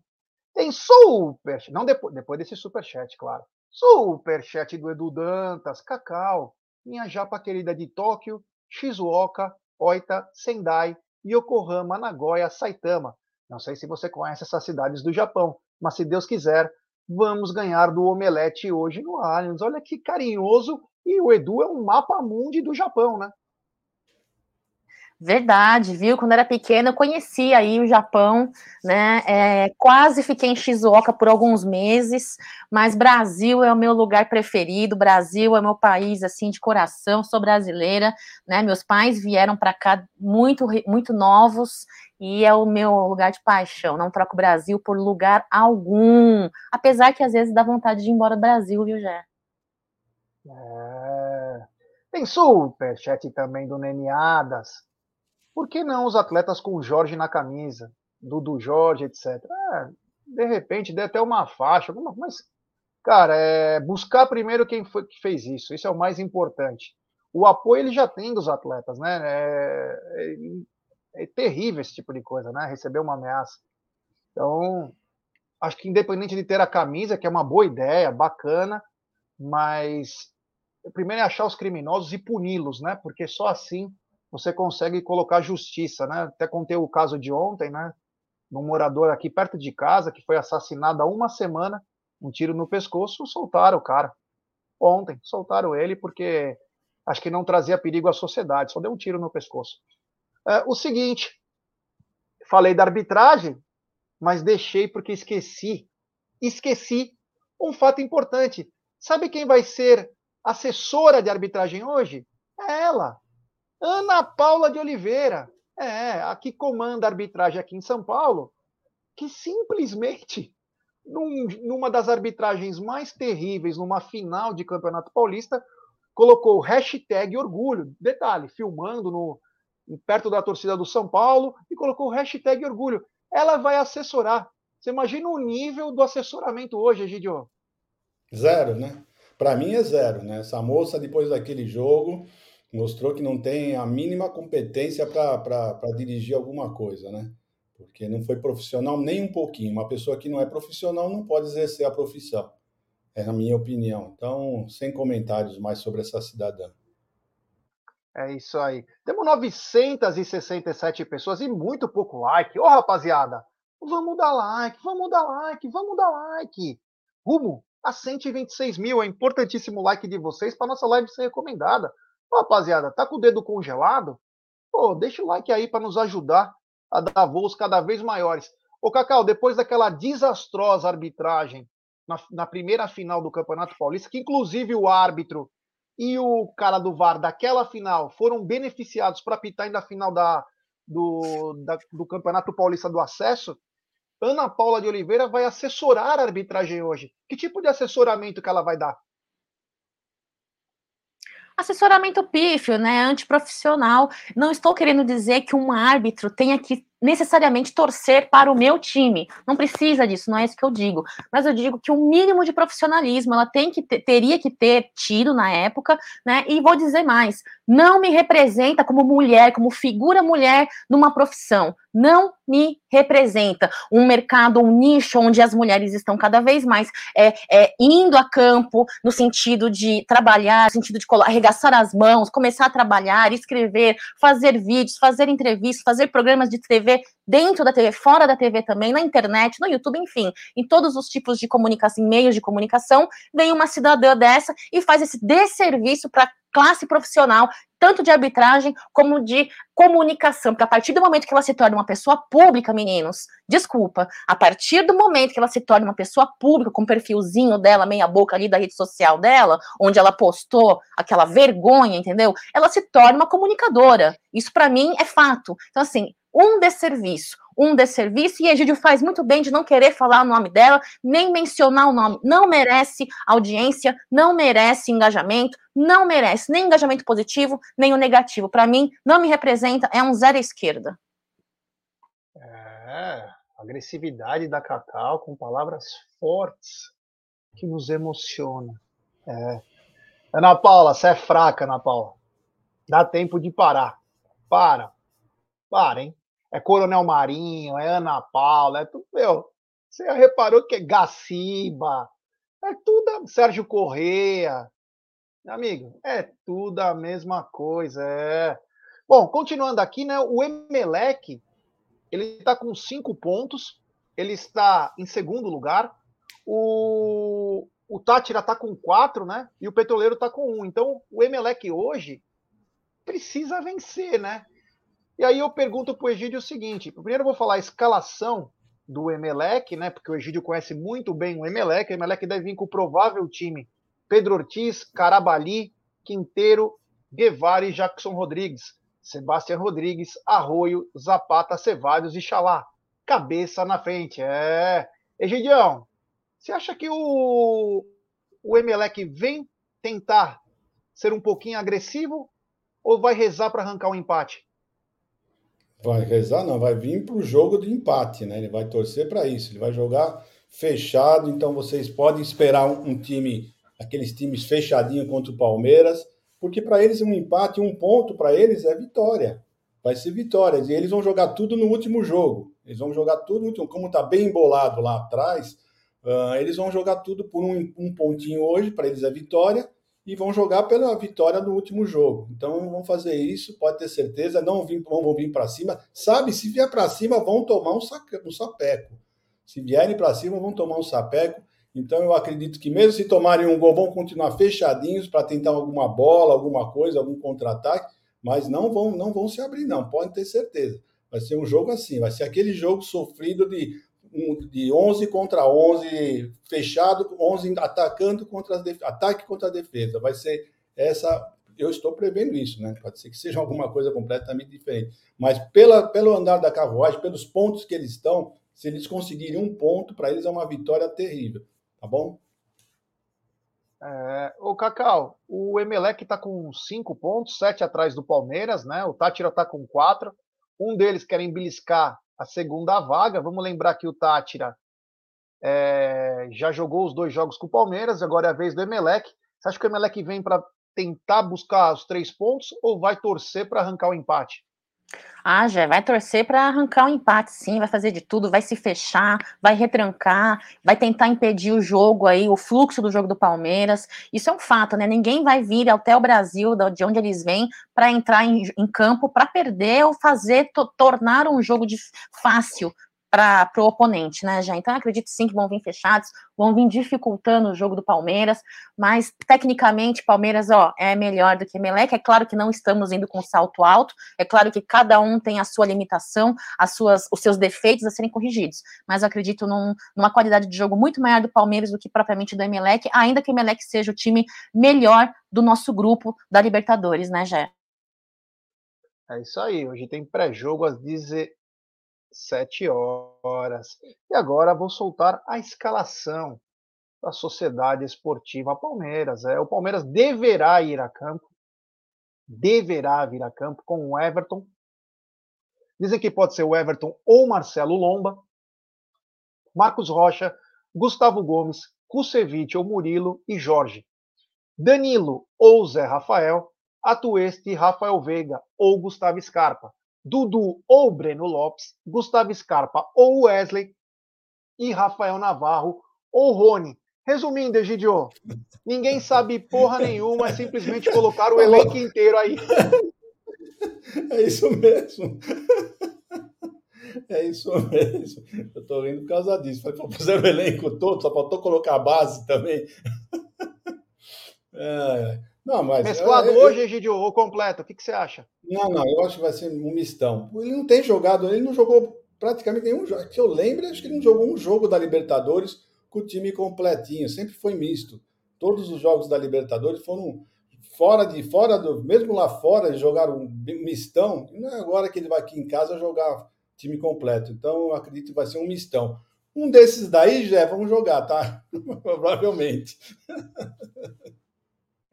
Tem super, não depois, depois desse super chat, claro. Super chat do Edu Dantas, Cacau, minha japa querida de Tóquio, Shizuoka, Oita, Sendai, Yokohama, Nagoya, Saitama. Não sei se você conhece essas cidades do Japão, mas se Deus quiser, vamos ganhar do Omelete hoje no Allianz. Olha que carinhoso. E o Edu é um mapa mundi do Japão, né? Verdade, viu? Quando era pequena, eu conhecia aí o Japão, né? É, quase fiquei em Shizuoka por alguns meses, mas Brasil é o meu lugar preferido. Brasil é meu país, assim, de coração. Sou brasileira, né? Meus pais vieram para cá muito, muito novos e é o meu lugar de paixão. Não troco o Brasil por lugar algum, apesar que às vezes dá vontade de ir embora do Brasil, viu, Jé? É... Tem superchat também do Neniadas. Por que não os atletas com o Jorge na camisa? Dudu Jorge, etc. É, de repente, dê até uma faixa, alguma, mas, cara, é buscar primeiro quem foi que fez isso. Isso é o mais importante. O apoio ele já tem dos atletas, né? É, é, é terrível esse tipo de coisa, né? Receber uma ameaça. Então, acho que independente de ter a camisa, que é uma boa ideia, bacana, mas primeiro é achar os criminosos e puni-los, né? Porque só assim você consegue colocar justiça, né? Até contei o caso de ontem, né? Um morador aqui perto de casa que foi assassinado há uma semana, um tiro no pescoço, soltaram o cara. Ontem, soltaram ele porque acho que não trazia perigo à sociedade, só deu um tiro no pescoço. É, o seguinte, falei da arbitragem, mas deixei porque esqueci. Esqueci um fato importante. Sabe quem vai ser assessora de arbitragem hoje? É ela, Ana Paula de Oliveira. É, a que comanda a arbitragem aqui em São Paulo, que simplesmente, num, numa das arbitragens mais terríveis, numa final de Campeonato Paulista, colocou hashtag orgulho. Detalhe, filmando no, perto da torcida do São Paulo e colocou hashtag orgulho. Ela vai assessorar. Você imagina o nível do assessoramento hoje, Egidio? Zero, né? Para mim é zero, né? Essa moça, depois daquele jogo, mostrou que não tem a mínima competência para dirigir alguma coisa, né? Porque não foi profissional nem um pouquinho. Uma pessoa que não é profissional não pode exercer a profissão, é a minha opinião. Então, sem comentários mais sobre essa cidadã. É isso aí. Temos 967 pessoas e muito pouco like. Ô, oh, rapaziada, vamos dar like, vamos dar like, vamos dar like. Rumo a 126 mil. É importantíssimo o like de vocês para nossa live ser recomendada. Rapaziada, tá com o dedo congelado? Pô, deixa o like aí para nos ajudar a dar voos cada vez maiores. Ô, Cacau, depois daquela desastrosa arbitragem na, na primeira final do Campeonato Paulista, que inclusive o árbitro e o cara do VAR daquela final foram beneficiados para apitar ainda a final da, do, da, do Campeonato Paulista do Acesso, Ana Paula de Oliveira vai assessorar a arbitragem hoje. Que tipo de assessoramento que ela vai dar? Assessoramento pífio, né, antiprofissional. Não estou querendo dizer que um árbitro tenha que necessariamente torcer para o meu time. Não precisa disso, não é isso que eu digo. Mas eu digo que o um mínimo de profissionalismo ela tem que ter, teria que ter tido na época, né? E vou dizer mais, não me representa como mulher, como figura mulher numa profissão. Não me representa. Um mercado, um nicho onde as mulheres estão cada vez mais é, é, indo a campo no sentido de trabalhar, no sentido de arregaçar as mãos, começar a trabalhar, escrever, fazer vídeos, fazer entrevistas, fazer programas de TV dentro da TV, fora da TV também, na internet, no YouTube, enfim, em todos os tipos de comunicação, meios de comunicação, vem uma cidadã dessa e faz esse desserviço para classe profissional, tanto de arbitragem como de comunicação, porque a partir do momento que ela se torna uma pessoa pública, meninos, desculpa, a partir do momento que ela se torna uma pessoa pública, com o perfilzinho dela, meia boca ali da rede social dela, onde ela postou aquela vergonha, entendeu? Ela se torna uma comunicadora. Isso para mim é fato. Então, assim, um desserviço, um desserviço, e Egídio faz muito bem de não querer falar o nome dela, nem mencionar o nome. Não merece audiência, não merece engajamento, não merece nem engajamento positivo, nem o negativo. Para mim, não me representa, é um zero à esquerda. É, agressividade da Cacau com palavras fortes que nos emociona. É. Ana Paula, você é fraca, Ana Paula. Dá tempo de parar. Para. Para, hein? É Coronel Marinho, é Ana Paula, é tudo, meu, você reparou que é Gaciba, é tudo Sérgio Correia, amigo, é tudo a mesma coisa, é. Bom, continuando aqui, né, o Emelec, ele está com cinco pontos, ele está em segundo lugar, o, o Tátira está com quatro, né, e o Petroleiro está com um, então o Emelec hoje precisa vencer, né, e aí eu pergunto para o Egídio o seguinte: primeiro eu vou falar a escalação do Emelec, né? Porque o Egídio conhece muito bem o Emelec. O Emelec deve vir com o provável time: Pedro Ortiz, Carabali, Quinteiro, Guevara e Jackson Rodrigues. Sebastião Rodrigues, Arroio, Zapata, Cevalhos e Xalá. Cabeça na frente. É. Egidião, você acha que o, o Emelec vem tentar ser um pouquinho agressivo ou vai rezar para arrancar um empate? Vai rezar, não, vai vir para o jogo de empate, né? Ele vai torcer para isso, ele vai jogar fechado, então vocês podem esperar um, um time, aqueles times fechadinho contra o Palmeiras, porque para eles um empate, um ponto para eles é vitória. Vai ser vitória. E eles vão jogar tudo no último jogo. Eles vão jogar tudo no último. Como está bem embolado lá atrás, uh, eles vão jogar tudo por um, um pontinho hoje, para eles é vitória e vão jogar pela vitória no último jogo. Então vão fazer isso, pode ter certeza, não vão, vão vir para cima. Sabe, se vier para cima, vão tomar um, saque, um sapeco. Se vierem para cima, vão tomar um sapeco. Então eu acredito que mesmo se tomarem um gol, vão continuar fechadinhos para tentar alguma bola, alguma coisa, algum contra-ataque, mas não vão, não vão se abrir, não, podem ter certeza. Vai ser um jogo assim, vai ser aquele jogo sofrido de, de 11 contra 11, fechado, 11 atacando contra ataque contra a defesa. Vai ser essa. Eu estou prevendo isso, né? Pode ser que seja alguma coisa completamente diferente. Mas pela, pelo andar da carruagem, pelos pontos que eles estão, se eles conseguirem um ponto, para eles é uma vitória terrível. Tá bom? É, o Cacau, o Emelec está com cinco pontos, sete atrás do Palmeiras, né? O Tátira está com quatro. Um deles quer embeliscar a segunda vaga. Vamos lembrar que o Tátira é, já jogou os dois jogos com o Palmeiras, agora é a vez do Emelec. Você acha que o Emelec vem para tentar buscar os três pontos ou vai torcer para arrancar o empate? Ah, já vai torcer para arrancar o um empate, sim, vai fazer de tudo, vai se fechar, vai retrancar, vai tentar impedir o jogo aí, o fluxo do jogo do Palmeiras. Isso é um fato, né? Ninguém vai vir até o Brasil, de onde eles vêm, para entrar em, em campo para perder ou fazer tornar um jogo de fácil para o oponente, né, já. Então, acredito sim que vão vir fechados, vão vir dificultando o jogo do Palmeiras, mas tecnicamente, Palmeiras, ó, é melhor do que Meleque. É claro que não estamos indo com salto alto, é claro que cada um tem a sua limitação, as suas, os seus defeitos a serem corrigidos, mas acredito num, numa qualidade de jogo muito maior do Palmeiras do que propriamente do Emelec, ainda que o Emelec seja o time melhor do nosso grupo da Libertadores, né, Jé? É isso aí, hoje tem pré-jogo às 7 horas. E agora vou soltar a escalação da Sociedade Esportiva Palmeiras. É, o Palmeiras deverá ir a campo, deverá vir a campo com o Everton. Dizem que pode ser o Everton ou Marcelo Lomba, Marcos Rocha, Gustavo Gomes, Kusevich ou Murilo e Jorge. Danilo ou Zé Rafael, Atueste, Rafael Veiga ou Gustavo Scarpa. Dudu ou Breno Lopes, Gustavo Scarpa ou Wesley e Rafael Navarro ou Rony. Resumindo, Egidio, ninguém sabe porra nenhuma, é simplesmente colocar o elenco inteiro aí. É isso mesmo. É isso mesmo. Eu tô rindo por causa disso. Falei, pô, fizeram o elenco todo, só faltou colocar a base também. É. Não, mas. Mesclado eu, hoje, Egidio, ou completo? O que, que você acha? Não, não, eu acho que vai ser um mistão. Ele não tem jogado, ele não jogou praticamente nenhum jogo. Que eu lembro, acho que ele não jogou um jogo da Libertadores com o time completinho, sempre foi misto. Todos os jogos da Libertadores foram fora de fora do mesmo lá fora eles jogaram um mistão não é agora que ele vai aqui em casa jogar time completo então eu acredito que vai ser um mistão um desses daí já vamos jogar tá provavelmente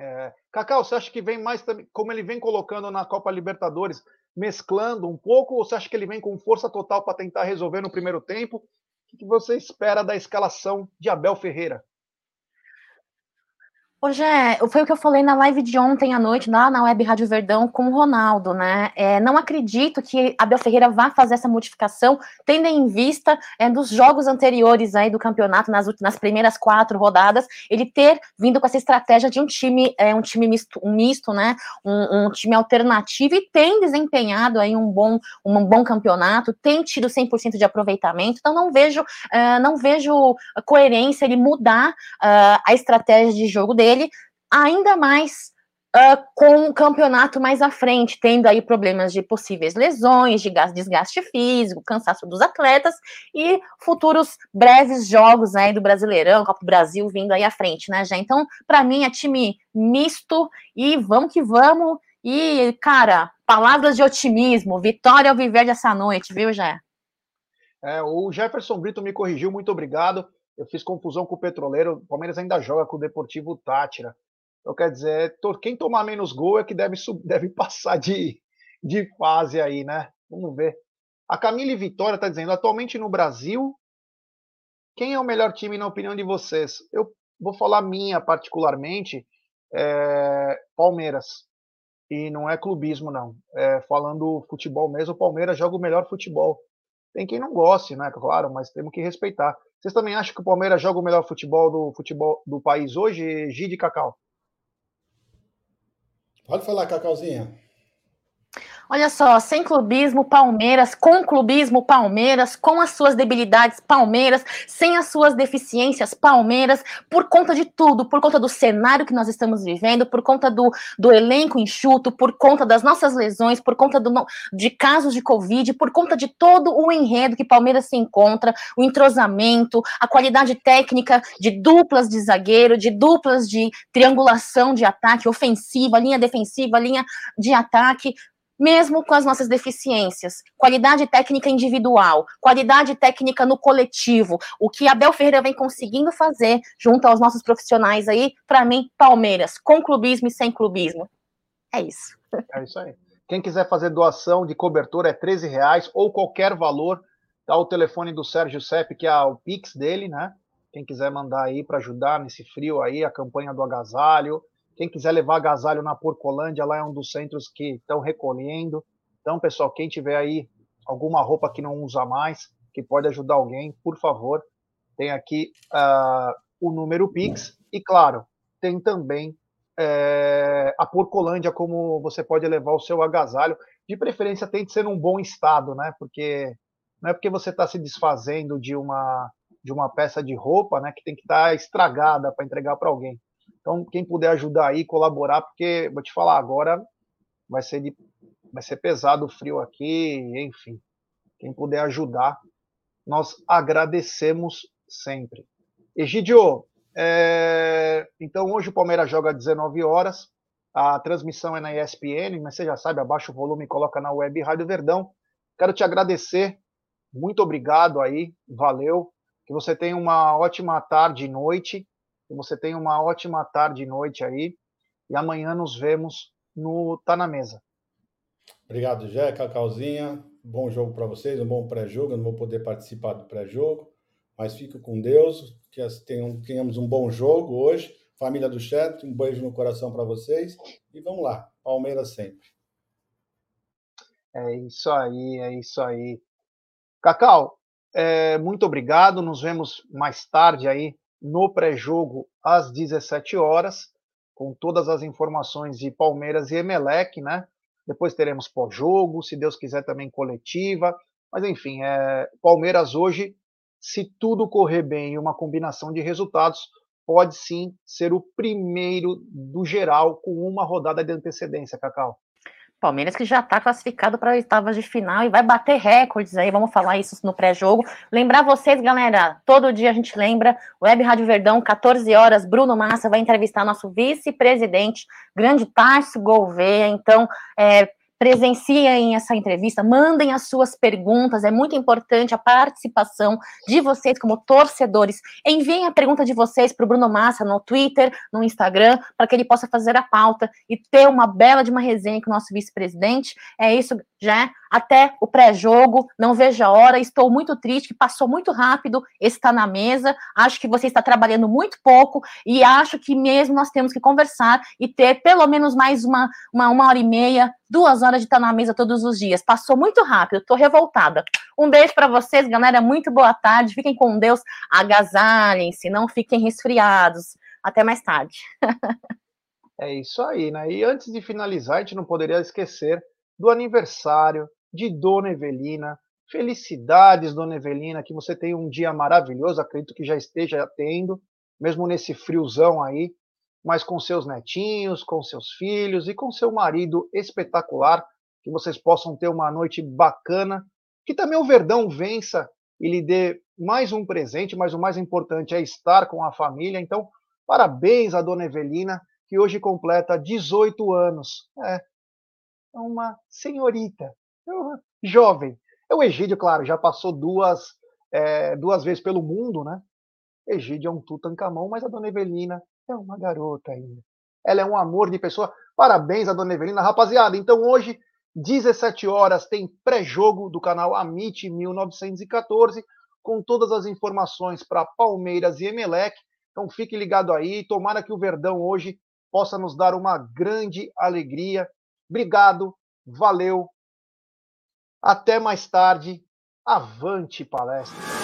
É, Cacau, você acha que vem mais como ele vem colocando na Copa Libertadores, mesclando um pouco, ou você acha que ele vem com força total para tentar resolver no primeiro tempo? O que você espera da escalação de Abel Ferreira? Hoje foi o que eu falei na live de ontem à noite, lá na Web Rádio Verdão, com o Ronaldo, né? É, não acredito que Abel Ferreira vá fazer essa modificação, tendo em vista é, dos jogos anteriores aí do campeonato, nas, nas primeiras quatro rodadas, ele ter vindo com essa estratégia de um time, é, um time misto, um misto né? Um, um, time alternativo e tem desempenhado aí um bom, um bom campeonato, tem tido 100% de aproveitamento, então não vejo, uh, não vejo coerência ele mudar uh, a estratégia de jogo dele dele, ainda mais uh, com o campeonato mais à frente, tendo aí problemas de possíveis lesões, de desgaste físico, cansaço dos atletas e futuros breves jogos aí do Brasileirão, Copa do Brasil vindo aí à frente, né, já? Então, para mim é time misto e vamos que vamos. E, cara, palavras de otimismo, vitória ao viver dessa noite, viu, Jé? É, o Jefferson Brito me corrigiu, muito obrigado. Eu fiz confusão com o Petroleiro. O Palmeiras ainda joga com o Deportivo Tátira. Então, quer dizer, quem tomar menos gol é que deve, deve passar de, de fase aí, né? Vamos ver. A Camille Vitória está dizendo: atualmente no Brasil, quem é o melhor time na opinião de vocês? Eu vou falar minha particularmente, é, Palmeiras. E não é clubismo, não. É, falando futebol mesmo, o Palmeiras joga o melhor futebol. Tem quem não goste, né? Claro, mas temos que respeitar. Vocês também acham que o Palmeiras joga o melhor futebol do futebol do país hoje, Gide Cacau? Pode falar, Cacauzinha. Olha só, sem clubismo, Palmeiras, com clubismo, Palmeiras, com as suas debilidades, Palmeiras, sem as suas deficiências, Palmeiras, por conta de tudo, por conta do cenário que nós estamos vivendo, por conta do, do elenco enxuto, por conta das nossas lesões, por conta do, de casos de Covid, por conta de todo o enredo que Palmeiras se encontra, o entrosamento, a qualidade técnica de duplas de zagueiro, de duplas de triangulação de ataque, ofensiva, linha defensiva, linha de ataque mesmo com as nossas deficiências. Qualidade técnica individual, qualidade técnica no coletivo. O que Abel Ferreira vem conseguindo fazer junto aos nossos profissionais aí, para mim, Palmeiras, com clubismo e sem clubismo. É isso. É isso aí. Quem quiser fazer doação de cobertura é 13 reais ou qualquer valor. Tá o telefone do Sérgio Sepp, que é o Pix dele, né? Quem quiser mandar aí para ajudar nesse frio aí, a campanha do agasalho, quem quiser levar agasalho na Porcolândia, lá é um dos centros que estão recolhendo. Então, pessoal, quem tiver aí alguma roupa que não usa mais, que pode ajudar alguém, por favor, tem aqui uh, o número Pix. E, claro, tem também é, a Porcolândia, como você pode levar o seu agasalho. De preferência, tem que ser num bom estado, né? Porque não é porque você está se desfazendo de uma, de uma peça de roupa, né, que tem que estar tá estragada para entregar para alguém. Então, quem puder ajudar aí, colaborar, porque vou te falar agora, vai ser de, vai ser pesado o frio aqui, enfim. Quem puder ajudar, nós agradecemos sempre. Egidio, é, então hoje o Palmeiras joga às 19 horas. A transmissão é na ESPN, mas você já sabe, abaixa o volume e coloca na web Rádio Verdão. Quero te agradecer. Muito obrigado aí, valeu. Que você tenha uma ótima tarde e noite. Que você tenha uma ótima tarde e noite aí. E amanhã nos vemos no Tá na Mesa. Obrigado, Jé, Cacauzinha. Bom jogo para vocês, um bom pré-jogo. Eu não vou poder participar do pré-jogo, mas fico com Deus. Que tenhamos um bom jogo hoje. Família do Chat, um beijo no coração para vocês. E vamos lá, Palmeiras sempre. É isso aí, é isso aí. Cacau, é, muito obrigado. Nos vemos mais tarde aí no pré-jogo às 17 horas, com todas as informações de Palmeiras e Emelec, né? Depois teremos pós-jogo, se Deus quiser também coletiva. Mas enfim, é, Palmeiras hoje, se tudo correr bem e uma combinação de resultados, pode sim ser o primeiro do geral com uma rodada de antecedência, Cacau. Palmeiras que já está classificado para oitavas de final e vai bater recordes aí, vamos falar isso no pré-jogo. Lembrar vocês, galera, todo dia a gente lembra, Web Rádio Verdão, 14 horas, Bruno Massa vai entrevistar nosso vice-presidente, grande Tarso Gouveia, então, é, presenciem essa entrevista, mandem as suas perguntas, é muito importante a participação de vocês como torcedores. Enviem a pergunta de vocês para o Bruno Massa no Twitter, no Instagram, para que ele possa fazer a pauta e ter uma bela de uma resenha com o nosso vice-presidente. É isso, já até o pré-jogo, não vejo a hora, estou muito triste, que passou muito rápido, está na mesa, acho que você está trabalhando muito pouco, e acho que mesmo nós temos que conversar e ter pelo menos mais uma, uma, uma hora e meia, duas horas de estar na mesa todos os dias, passou muito rápido, estou revoltada. Um beijo para vocês, galera, muito boa tarde, fiquem com Deus, agasalhem-se, não fiquem resfriados, até mais tarde. é isso aí, né? E antes de finalizar, a gente não poderia esquecer do aniversário de Dona Evelina. Felicidades, Dona Evelina, que você tenha um dia maravilhoso, acredito que já esteja tendo, mesmo nesse friozão aí, mas com seus netinhos, com seus filhos e com seu marido espetacular, que vocês possam ter uma noite bacana, que também o Verdão vença e lhe dê mais um presente, mas o mais importante é estar com a família. Então, parabéns a Dona Evelina, que hoje completa 18 anos. É uma senhorita, jovem. É o Egídio, claro, já passou duas, é, duas vezes pelo mundo, né? Egídio é um Tutankhamon, mas a Dona Evelina é uma garota ainda. Ela é um amor de pessoa. Parabéns a Dona Evelina. Rapaziada, então hoje, 17 horas, tem pré-jogo do canal Amit 1914, com todas as informações para Palmeiras e Emelec. Então fique ligado aí. Tomara que o Verdão hoje possa nos dar uma grande alegria. Obrigado, valeu até mais tarde. Avante palestra!